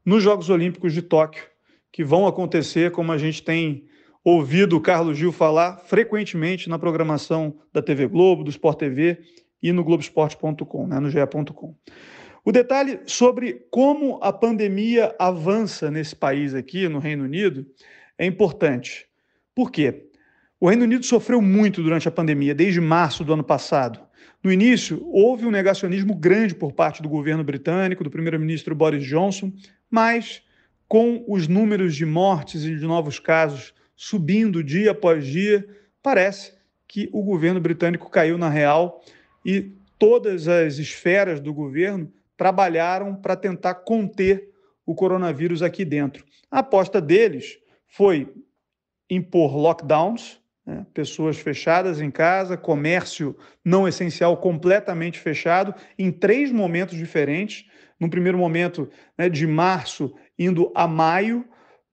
nos Jogos Olímpicos de Tóquio, que vão acontecer, como a gente tem ouvido o Carlos Gil falar frequentemente na programação da TV Globo, do Sport TV e no Globoesporte.com, né, no ge.com. O detalhe sobre como a pandemia avança nesse país aqui, no Reino Unido, é importante. Por quê? O Reino Unido sofreu muito durante a pandemia, desde março do ano passado. No início, houve um negacionismo grande por parte do governo britânico, do primeiro-ministro Boris Johnson, mas com os números de mortes e de novos casos subindo dia após dia, parece que o governo britânico caiu na real e todas as esferas do governo trabalharam para tentar conter o coronavírus aqui dentro. A aposta deles foi impor lockdowns, né, pessoas fechadas em casa, comércio não essencial completamente fechado, em três momentos diferentes. No primeiro momento, né, de março, indo a maio,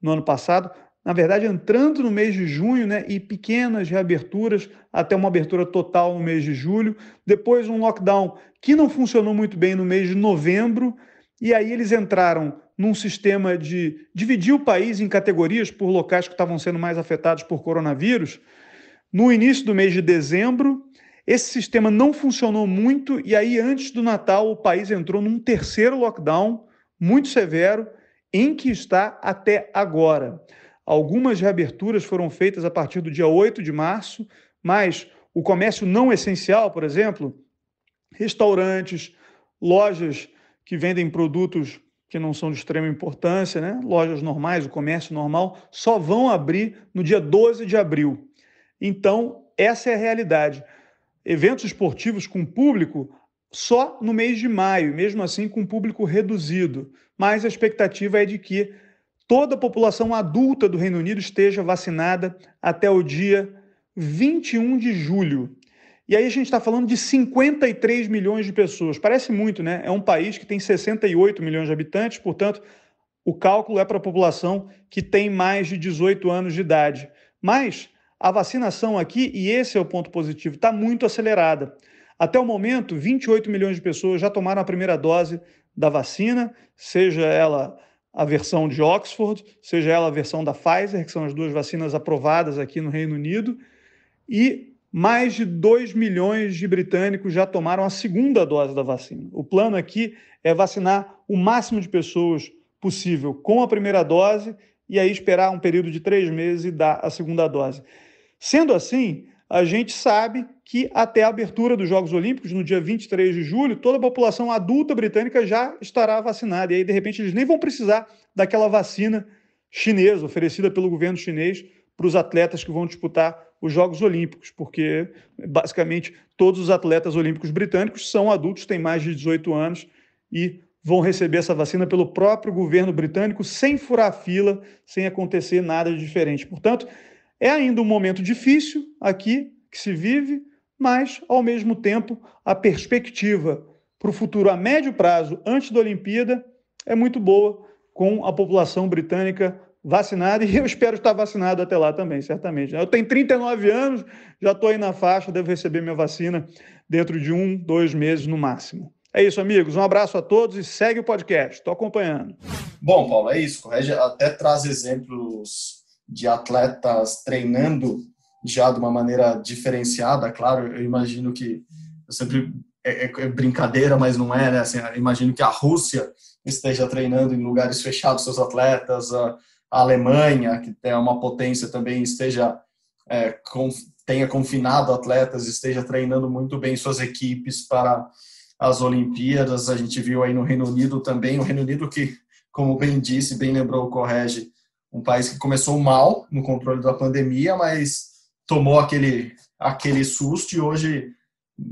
no ano passado, na verdade, entrando no mês de junho, né, e pequenas reaberturas até uma abertura total no mês de julho. Depois, um lockdown que não funcionou muito bem no mês de novembro, e aí eles entraram num sistema de dividir o país em categorias por locais que estavam sendo mais afetados por coronavírus. No início do mês de dezembro, esse sistema não funcionou muito, e aí, antes do Natal, o país entrou num terceiro lockdown muito severo, em que está até agora. Algumas reaberturas foram feitas a partir do dia 8 de março, mas o comércio não essencial, por exemplo, restaurantes, lojas que vendem produtos que não são de extrema importância, né? lojas normais, o comércio normal, só vão abrir no dia 12 de abril. Então, essa é a realidade. Eventos esportivos com público só no mês de maio, mesmo assim com público reduzido. Mas a expectativa é de que toda a população adulta do Reino Unido esteja vacinada até o dia 21 de julho. E aí a gente está falando de 53 milhões de pessoas. Parece muito, né? É um país que tem 68 milhões de habitantes, portanto, o cálculo é para a população que tem mais de 18 anos de idade. Mas a vacinação aqui, e esse é o ponto positivo, está muito acelerada. Até o momento, 28 milhões de pessoas já tomaram a primeira dose da vacina, seja ela a versão de Oxford, seja ela a versão da Pfizer, que são as duas vacinas aprovadas aqui no Reino Unido, e mais de 2 milhões de britânicos já tomaram a segunda dose da vacina. O plano aqui é vacinar o máximo de pessoas possível com a primeira dose e aí esperar um período de três meses e dar a segunda dose. Sendo assim, a gente sabe que até a abertura dos Jogos Olímpicos, no dia 23 de julho, toda a população adulta britânica já estará vacinada. E aí, de repente, eles nem vão precisar daquela vacina chinesa oferecida pelo governo chinês para os atletas que vão disputar os Jogos Olímpicos, porque basicamente todos os atletas olímpicos britânicos são adultos, têm mais de 18 anos e vão receber essa vacina pelo próprio governo britânico sem furar fila, sem acontecer nada de diferente. Portanto, é ainda um momento difícil aqui que se vive, mas, ao mesmo tempo, a perspectiva para o futuro a médio prazo, antes da Olimpíada, é muito boa, com a população britânica vacinada e eu espero estar vacinado até lá também, certamente. Eu tenho 39 anos, já estou aí na faixa, devo receber minha vacina dentro de um, dois meses no máximo. É isso, amigos. Um abraço a todos e segue o podcast. Estou acompanhando. Bom, Paulo, é isso. Correge até traz exemplos de atletas treinando já de uma maneira diferenciada. Claro, eu imagino que eu sempre é, é, é brincadeira, mas não é, né? Assim, imagino que a Rússia esteja treinando em lugares fechados seus atletas, a, a Alemanha, que é uma potência também, esteja é, com, tenha confinado atletas, esteja treinando muito bem suas equipes para as Olimpíadas. A gente viu aí no Reino Unido também, o Reino Unido que, como bem disse, bem lembrou o Correge, um país que começou mal no controle da pandemia, mas tomou aquele, aquele susto e hoje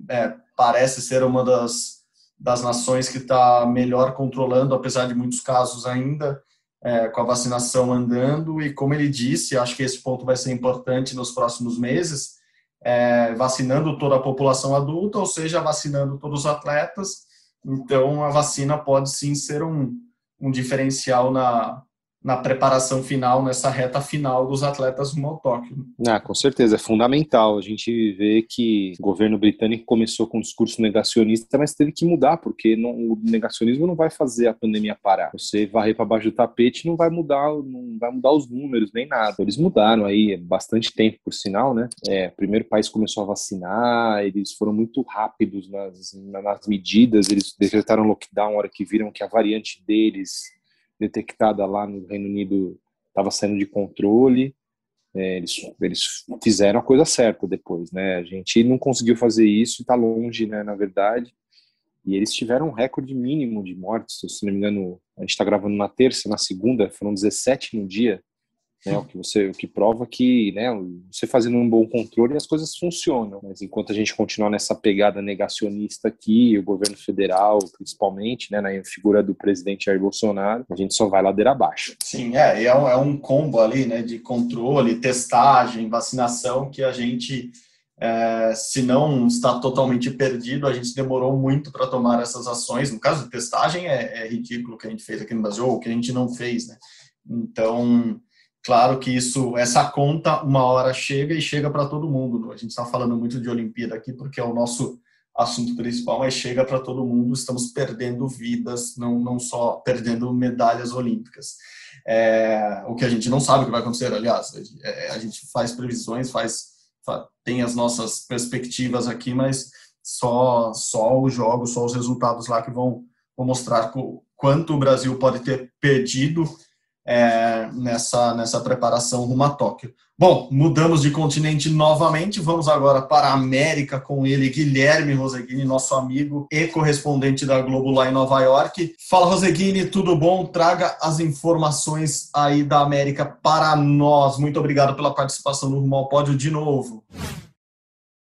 é, parece ser uma das, das nações que está melhor controlando, apesar de muitos casos ainda, é, com a vacinação andando. E como ele disse, acho que esse ponto vai ser importante nos próximos meses, é, vacinando toda a população adulta, ou seja, vacinando todos os atletas. Então, a vacina pode sim ser um, um diferencial na, na preparação final, nessa reta final dos atletas rumo ao Tóquio. Ah, com certeza, é fundamental. A gente vê que o governo britânico começou com um discurso negacionista, mas teve que mudar, porque não, o negacionismo não vai fazer a pandemia parar. Você varrer para baixo do tapete não vai mudar, não vai mudar os números nem nada. Eles mudaram aí bastante tempo, por sinal, né? É, o primeiro país começou a vacinar, eles foram muito rápidos nas, nas medidas, eles decretaram lockdown na hora que viram que a variante deles detectada lá no Reino Unido estava saindo de controle. é, eles, eles fizeram a coisa certa depois, né? A gente não conseguiu fazer isso, está longe, né, na verdade. E eles tiveram um recorde mínimo de mortes, se não me engano, a gente está gravando na terça, na segunda, foram 17 no dia né? O que você, o que prova que, né, você fazendo um bom controle as coisas funcionam. Mas enquanto a gente continuar nessa pegada negacionista aqui, o governo federal, principalmente, né, na figura do presidente Jair Bolsonaro, a gente só vai ladeira abaixo. Sim, é, é um, é um combo ali, né, de controle, testagem, vacinação que a gente é, se não está totalmente perdido, a gente demorou muito para tomar essas ações. No caso de testagem, é, é ridículo o que a gente fez aqui no Brasil, ou o que a gente não fez, né? Então, Claro que isso, essa conta, uma hora chega e chega para todo mundo. A gente está falando muito de Olimpíada aqui porque é o nosso assunto principal, mas chega para todo mundo. Estamos perdendo vidas, não, não só perdendo medalhas olímpicas. É, o que a gente não sabe o que vai acontecer, aliás, é, a gente faz previsões, faz, tem as nossas perspectivas aqui, mas só só os jogos, só os resultados lá que vão, vão mostrar quanto o Brasil pode ter perdido é, nessa, nessa preparação rumo a Tóquio. Bom, mudamos de continente novamente, vamos agora para a América com ele, Guilherme Roseguini, nosso amigo e correspondente da Globo lá em Nova York. Fala, Roseguini, tudo bom? Traga as informações aí da América para nós. Muito obrigado pela participação no Rumo ao Pódio de novo.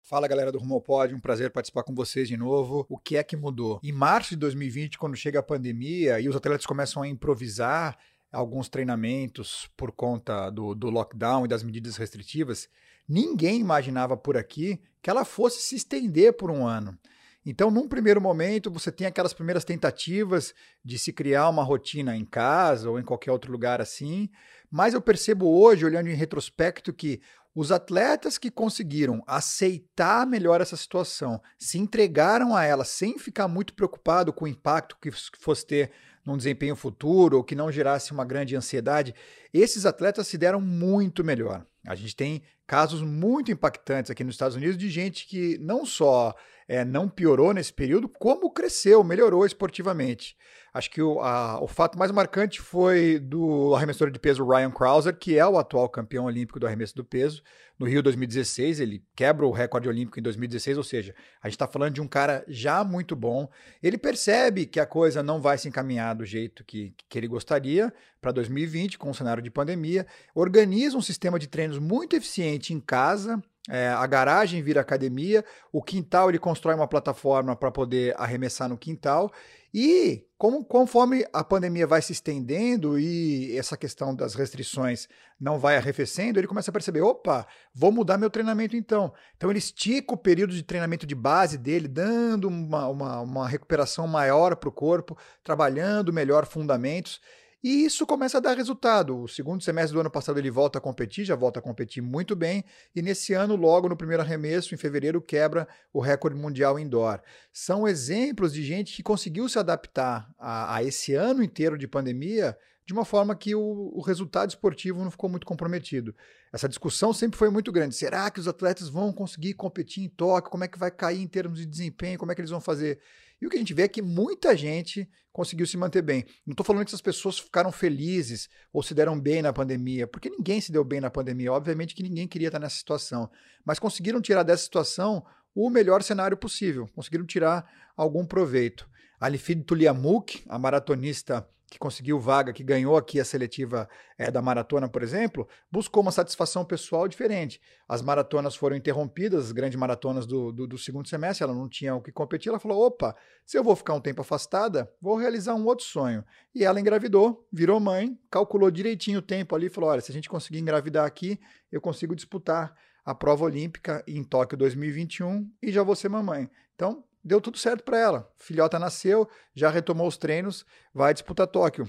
Fala galera do Rumo ao Pódio, um prazer participar com vocês de novo. O que é que mudou? Em março de 2020, quando chega a pandemia e os atletas começam a improvisar, alguns treinamentos por conta do, do lockdown e das medidas restritivas, ninguém imaginava por aqui que ela fosse se estender por um ano. Então, num primeiro momento, você tem aquelas primeiras tentativas de se criar uma rotina em casa ou em qualquer outro lugar assim, mas eu percebo hoje, olhando em retrospecto, que os atletas que conseguiram aceitar melhor essa situação, se entregaram a ela sem ficar muito preocupado com o impacto que fosse ter num desempenho futuro ou que não gerasse uma grande ansiedade, esses atletas se deram muito melhor. A gente tem casos muito impactantes aqui nos Estados Unidos de gente que não só é, não piorou nesse período, como cresceu, melhorou esportivamente. Acho que o, a, o fato mais marcante foi do arremessador de peso Ryan Crouser, que é o atual campeão olímpico do arremesso do peso. No Rio 2016, ele quebra o recorde olímpico em 2016, ou seja, a gente está falando de um cara já muito bom. Ele percebe que a coisa não vai se encaminhar do jeito que, que ele gostaria para 2020, com o cenário de pandemia, organiza um sistema de treinos muito eficiente em casa, é, a garagem vira academia, o quintal ele constrói uma plataforma para poder arremessar no quintal. E como, conforme a pandemia vai se estendendo e essa questão das restrições não vai arrefecendo, ele começa a perceber: opa, vou mudar meu treinamento então. Então ele estica o período de treinamento de base dele, dando uma, uma, uma recuperação maior para o corpo, trabalhando melhor fundamentos. E isso começa a dar resultado. O segundo semestre do ano passado ele volta a competir, já volta a competir muito bem, e nesse ano, logo no primeiro arremesso, em fevereiro, quebra o recorde mundial indoor. São exemplos de gente que conseguiu se adaptar a, a esse ano inteiro de pandemia de uma forma que o, o, resultado esportivo não ficou muito comprometido. Essa discussão sempre foi muito grande. Será que os atletas vão conseguir competir em Tóquio? Como é que vai cair em termos de desempenho? Como é que eles vão fazer? E o que a gente vê é que muita gente conseguiu se manter bem. Não estou falando que essas pessoas ficaram felizes ou se deram bem na pandemia, porque ninguém se deu bem na pandemia. Obviamente que ninguém queria estar nessa situação, mas conseguiram tirar dessa situação o melhor cenário possível, conseguiram tirar algum proveito. Alifid Tuliamuk, a maratonista que conseguiu vaga, que ganhou aqui a seletiva é, da maratona, por exemplo, buscou uma satisfação pessoal diferente. As maratonas foram interrompidas, as grandes maratonas do, do, do, segundo semestre, ela não tinha o que competir. Ela falou: opa, se eu vou ficar um tempo afastada, vou realizar um outro sonho. E ela engravidou, virou mãe, calculou direitinho o tempo ali, falou: olha, se a gente conseguir engravidar aqui, eu consigo disputar a prova olímpica em Tóquio 2021 e já vou ser mamãe. Então, deu tudo certo para ela. Filhota nasceu, já retomou os treinos, vai disputar Tóquio.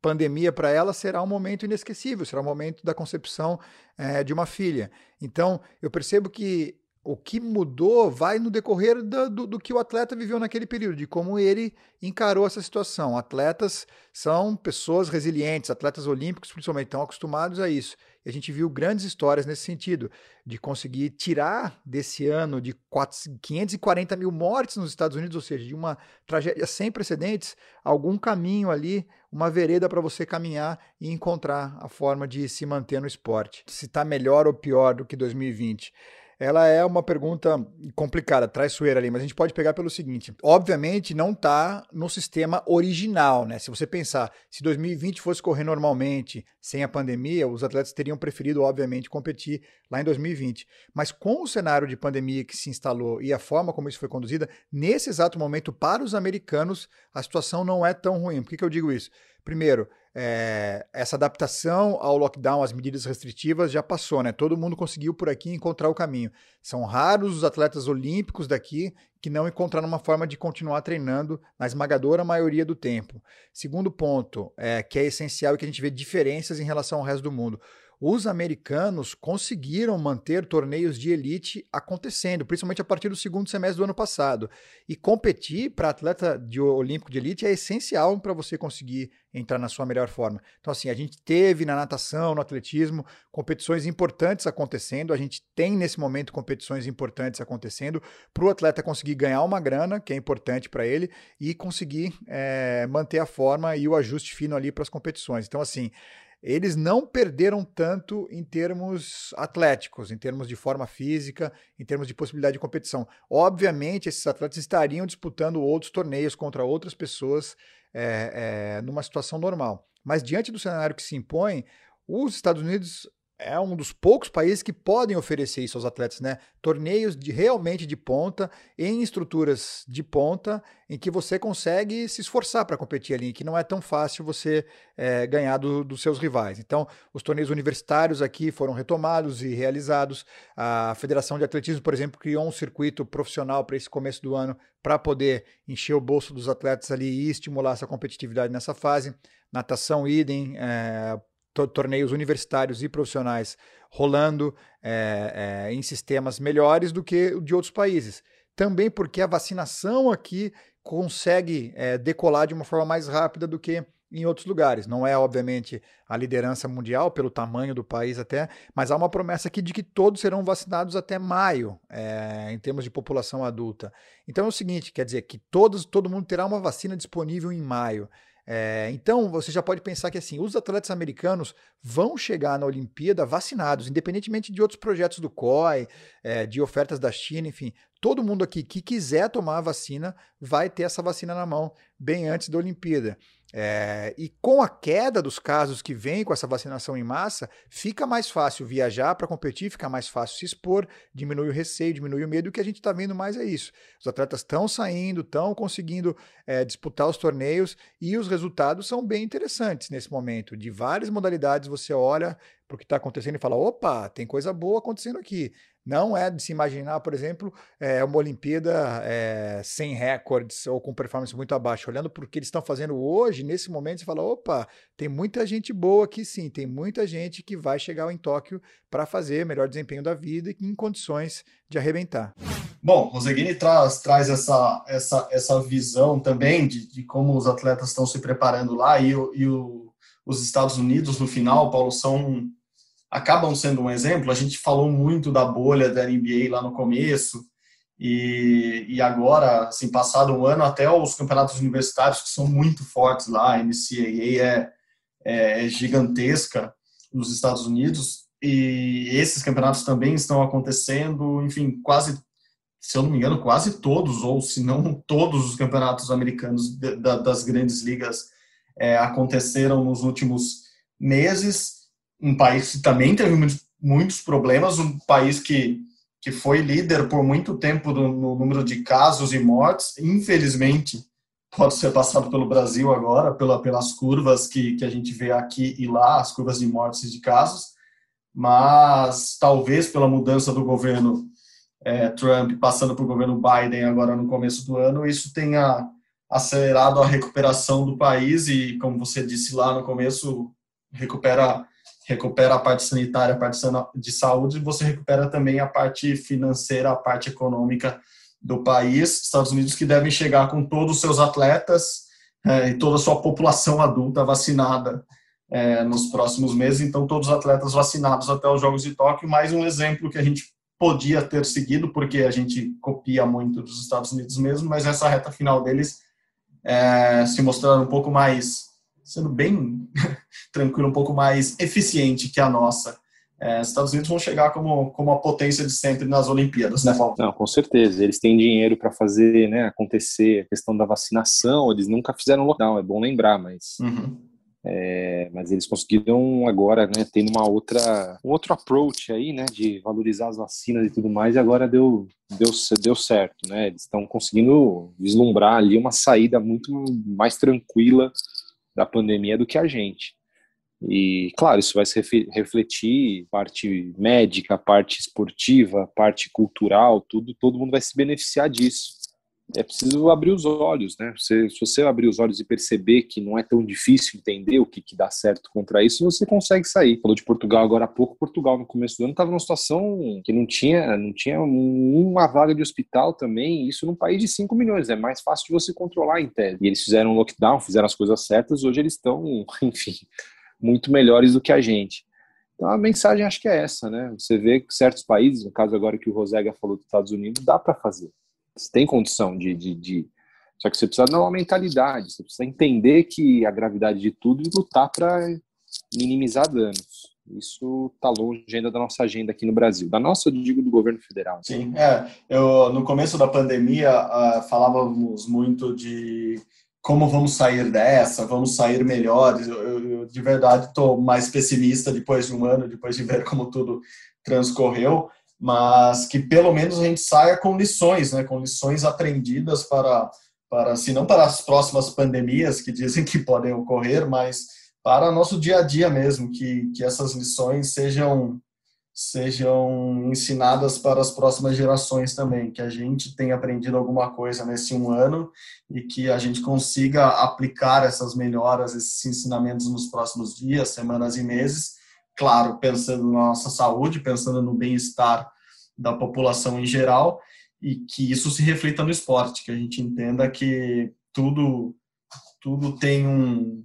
Pandemia para ela será um momento inesquecível, será o um momento da concepção é, de uma filha. Então, eu percebo que o que mudou vai no decorrer do, do, do, que o atleta viveu naquele período, de como ele encarou essa situação. Atletas são pessoas resilientes, atletas olímpicos principalmente estão acostumados a isso. E a gente viu grandes histórias nesse sentido, de conseguir tirar desse ano de 540 mil mortes nos Estados Unidos, ou seja, de uma tragédia sem precedentes, algum caminho ali uma vereda para você caminhar e encontrar a forma de se manter no esporte. Se está melhor ou pior do que 2020 ela é uma pergunta complicada, traiçoeira ali, mas a gente pode pegar pelo seguinte: obviamente não está no sistema original, né? Se você pensar, se 2020 fosse correr normalmente, sem a pandemia, os atletas teriam preferido, obviamente, competir lá em 2020. Mas com o cenário de pandemia que se instalou e a forma como isso foi conduzida, nesse exato momento, para os americanos, a situação não é tão ruim. Por que, que eu digo isso? Primeiro, é, essa adaptação ao lockdown, às medidas restritivas, já passou, né? Todo mundo conseguiu por aqui encontrar o caminho. São raros os atletas olímpicos daqui que não encontraram uma forma de continuar treinando na esmagadora maioria do tempo. Segundo ponto, é, que é essencial e que a gente vê diferenças em relação ao resto do mundo os americanos conseguiram manter torneios de elite acontecendo, principalmente a partir do segundo semestre do ano passado. E competir para atleta de olímpico de elite é essencial para você conseguir entrar na sua melhor forma. Então, assim, a gente teve na natação, no atletismo, competições importantes acontecendo. A gente tem nesse momento competições importantes acontecendo para o atleta conseguir ganhar uma grana, que é importante para ele, e conseguir é, manter a forma e o ajuste fino ali para as competições. Então, assim eles não perderam tanto em termos atléticos, em termos de forma física, em termos de possibilidade de competição. Obviamente, esses atletas estariam disputando outros torneios contra outras pessoas é, é, numa situação normal. Mas diante do cenário que se impõe, os Estados Unidos é um dos poucos países que podem oferecer isso aos atletas, né? Torneios de realmente de ponta, em estruturas de ponta, em que você consegue se esforçar para competir ali, que não é tão fácil você é, ganhar do, dos seus rivais. Então, os torneios universitários aqui foram retomados e realizados. A Federação de Atletismo, por exemplo, criou um circuito profissional para esse começo do ano para poder encher o bolso dos atletas ali e estimular essa competitividade nessa fase. Natação, idem, é, torneios universitários e profissionais rolando é, é, em sistemas melhores do que de outros países. Também porque a vacinação aqui consegue é, decolar de uma forma mais rápida do que em outros lugares. Não é, obviamente, a liderança mundial, pelo tamanho do país até, mas há uma promessa aqui de que todos serão vacinados até maio, é, em termos de população adulta. Então é o seguinte, quer dizer que todos, todo mundo terá uma vacina disponível em maio. É, então, você já pode pensar que assim, os atletas americanos vão chegar na Olimpíada vacinados, independentemente de outros projetos do COI, é, de ofertas da China, enfim. Todo mundo aqui que quiser tomar a vacina vai ter essa vacina na mão bem antes da Olimpíada. É, e com a queda dos casos que vem com essa vacinação em massa, fica mais fácil viajar para competir, fica mais fácil se expor, diminui o receio, diminui o medo. O que a gente está vendo mais é isso. Os atletas estão saindo, estão conseguindo é, disputar os torneios e os resultados são bem interessantes nesse momento. De várias modalidades, você olha para o que está acontecendo e fala: opa, tem coisa boa acontecendo aqui. Não é de se imaginar, por exemplo, é, uma Olimpíada é, sem recordes ou com performance muito abaixo. Olhando para o que eles estão fazendo hoje, nesse momento, você fala: opa, tem muita gente boa aqui sim, tem muita gente que vai chegar em Tóquio para fazer melhor desempenho da vida e em condições de arrebentar. Bom, Roseguini traz, traz essa, essa, essa visão também de, de como os atletas estão se preparando lá e, e o, os Estados Unidos, no final, Paulo, são acabam sendo um exemplo. A gente falou muito da bolha da NBA lá no começo, e, e agora, assim, passado um ano, até os campeonatos universitários, que são muito fortes lá, a NCAA é, é, é gigantesca nos Estados Unidos, e esses campeonatos também estão acontecendo, enfim, quase, se eu não me engano, quase todos, ou se não todos os campeonatos americanos de, da, das grandes ligas é, aconteceram nos últimos meses um país que também teve muitos problemas, um país que, que foi líder por muito tempo no, número de casos e mortes, infelizmente pode ser passado pelo Brasil agora, pela, pelas curvas que, que a gente vê aqui e lá, as curvas de mortes e de casos, mas talvez pela mudança do governo é, Trump passando para o governo Biden agora no começo do ano, isso tenha acelerado a recuperação do país e, como você disse lá no começo, recupera recupera a parte sanitária, a parte de saúde, você recupera também a parte financeira, a parte econômica do país. Estados Unidos que devem chegar com todos os seus atletas é, e toda a sua população adulta vacinada é, nos próximos meses. Então, todos os atletas vacinados até os Jogos de Tóquio. Mais um exemplo que a gente podia ter seguido, porque a gente copia muito dos Estados Unidos mesmo, mas essa reta final deles é, se mostraram um pouco mais sendo bem tranquilo, um pouco mais eficiente que a nossa. É, os Estados Unidos vão chegar como, como a potência de sempre nas Olimpíadas, né, Paulo? Não, com certeza. Eles têm dinheiro para fazer né, acontecer a questão da vacinação, eles nunca fizeram lockdown, é bom lembrar, mas Uhum. É, mas eles conseguiram agora, né, tendo uma outra, um outro approach aí, né, de valorizar as vacinas e tudo mais, e agora deu, deu, deu certo, né, eles estão conseguindo vislumbrar ali uma saída muito mais tranquila da pandemia do que a gente. E, claro, isso vai se refletir parte médica, parte esportiva, parte cultural, tudo, todo mundo vai se beneficiar disso é preciso abrir os olhos, né? Você, se você abrir os olhos e perceber que não é tão difícil entender o que, que dá certo contra isso, você consegue sair. Falou de Portugal agora há pouco. Portugal no começo do ano estava numa situação que não tinha, não tinha uma vaga de hospital também. Isso num país de 5 milhões é mais fácil de você controlar em tese. E eles fizeram um lockdown, fizeram as coisas certas. Hoje eles estão, enfim, muito melhores do que a gente. Então a mensagem acho que é essa, né? Você vê que certos países, no caso agora que o Rosega falou dos Estados Unidos, dá para fazer. Você tem condição de, de, de, Só que você precisa dar uma mentalidade, você precisa entender que a gravidade de tudo e lutar para minimizar danos. Isso está longe ainda da nossa agenda aqui no Brasil. Da nossa, eu digo, do governo federal. Sim, é. Eu, no começo da pandemia, uh, falávamos muito de como vamos sair dessa, vamos sair melhores. Eu, eu de verdade, estou mais pessimista depois de um ano, depois de ver como tudo transcorreu mas que pelo menos a gente saia com lições, né, com lições aprendidas para, para se não para as próximas pandemias que dizem que podem ocorrer, mas para nosso dia a dia mesmo, que, que essas lições sejam sejam ensinadas para as próximas gerações também, que a gente tenha aprendido alguma coisa nesse um ano e que a gente consiga aplicar essas melhoras, esses ensinamentos nos próximos dias, semanas e meses, claro, pensando na nossa saúde, pensando no bem-estar da população em geral e que isso se reflita no esporte, que a gente entenda que tudo tudo tem um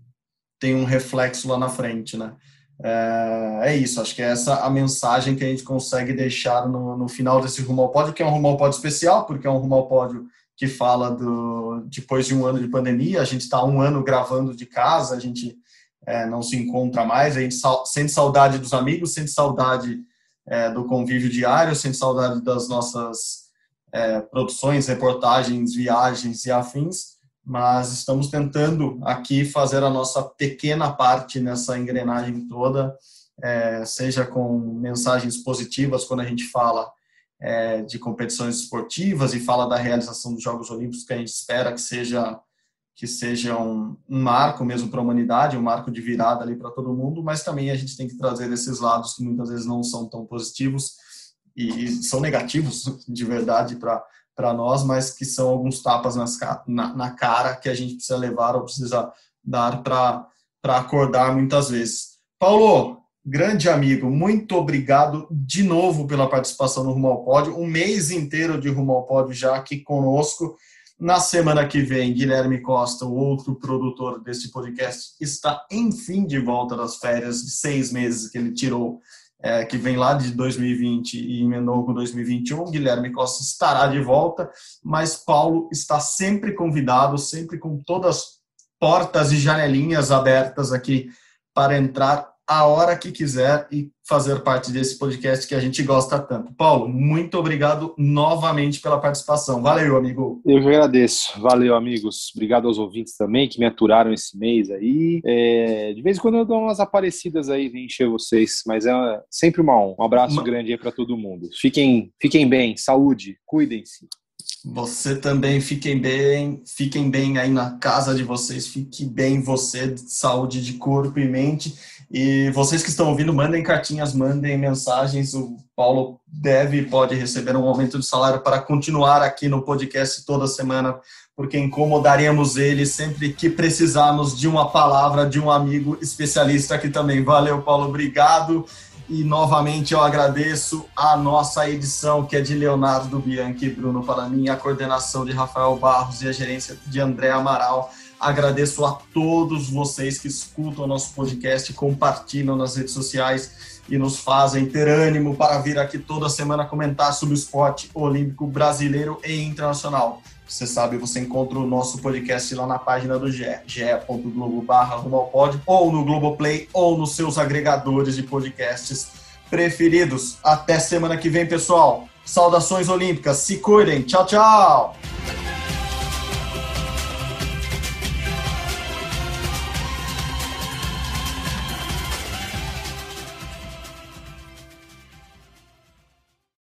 tem um reflexo lá na frente, né? É, é isso, acho que é essa a mensagem que a gente consegue deixar no, no final desse Rumo ao Pódio, que é um Rumo ao Pódio especial, porque é um Rumo ao Pódio que fala do depois de um ano de pandemia, a gente está um ano gravando de casa, a gente é, não se encontra mais, a gente sente saudade dos amigos, sente saudade é, do convívio diário, sente saudade das nossas é, produções, reportagens, viagens e afins, mas estamos tentando aqui fazer a nossa pequena parte nessa engrenagem toda, é, seja com mensagens positivas quando a gente fala é, de competições esportivas e fala da realização dos Jogos Olímpicos, que a gente espera que seja que seja um, um marco mesmo para a humanidade, um marco de virada ali para todo mundo, mas também a gente tem que trazer esses lados que muitas vezes não são tão positivos e, e são negativos de verdade para nós, mas que são alguns tapas nas, na, na cara que a gente precisa levar ou precisa dar para acordar muitas vezes. Paulo, grande amigo, muito obrigado de novo pela participação no Rumo ao Pódio, um mês inteiro de Rumo ao Pódio já aqui conosco. Na semana que vem, Guilherme Costa, o outro produtor deste podcast, está enfim de volta das férias de seis meses que ele tirou, é, que vem lá de 2020 e emendou com 2021. Guilherme Costa estará de volta, mas Paulo está sempre convidado, sempre com todas as portas e janelinhas abertas aqui para entrar a hora que quiser e fazer parte desse podcast que a gente gosta tanto. Paulo, muito obrigado novamente pela participação. Valeu, amigo. Eu que agradeço. Valeu, amigos. Obrigado aos ouvintes também que me aturaram esse mês aí. É, de vez em quando eu dou umas aparecidas aí, vim encher vocês, mas é sempre uma honra. Um abraço uma... grande aí para todo mundo. Fiquem, fiquem bem, saúde, cuidem-se. Você também fiquem bem, fiquem bem aí na casa de vocês, fique bem você, de saúde de corpo e mente. E vocês que estão ouvindo, mandem cartinhas, mandem mensagens. O Paulo deve e pode receber um aumento de salário para continuar aqui no podcast toda semana, porque incomodaremos ele sempre que precisarmos de uma palavra de um amigo especialista aqui também. Valeu, Paulo, obrigado. E novamente eu agradeço a nossa edição, que é de Leonardo Bianchi e Bruno Palamin, a coordenação de Rafael Barros e a gerência de André Amaral. Agradeço a todos vocês que escutam o nosso podcast, compartilham nas redes sociais e nos fazem ter ânimo para vir aqui toda semana comentar sobre o esporte olímpico brasileiro e internacional. Você sabe, você encontra o nosso podcast lá na página do GE, ge.globo ou no Globoplay ou nos seus agregadores de podcasts preferidos. Até semana que vem, pessoal. Saudações olímpicas. Se cuidem. Tchau, tchau.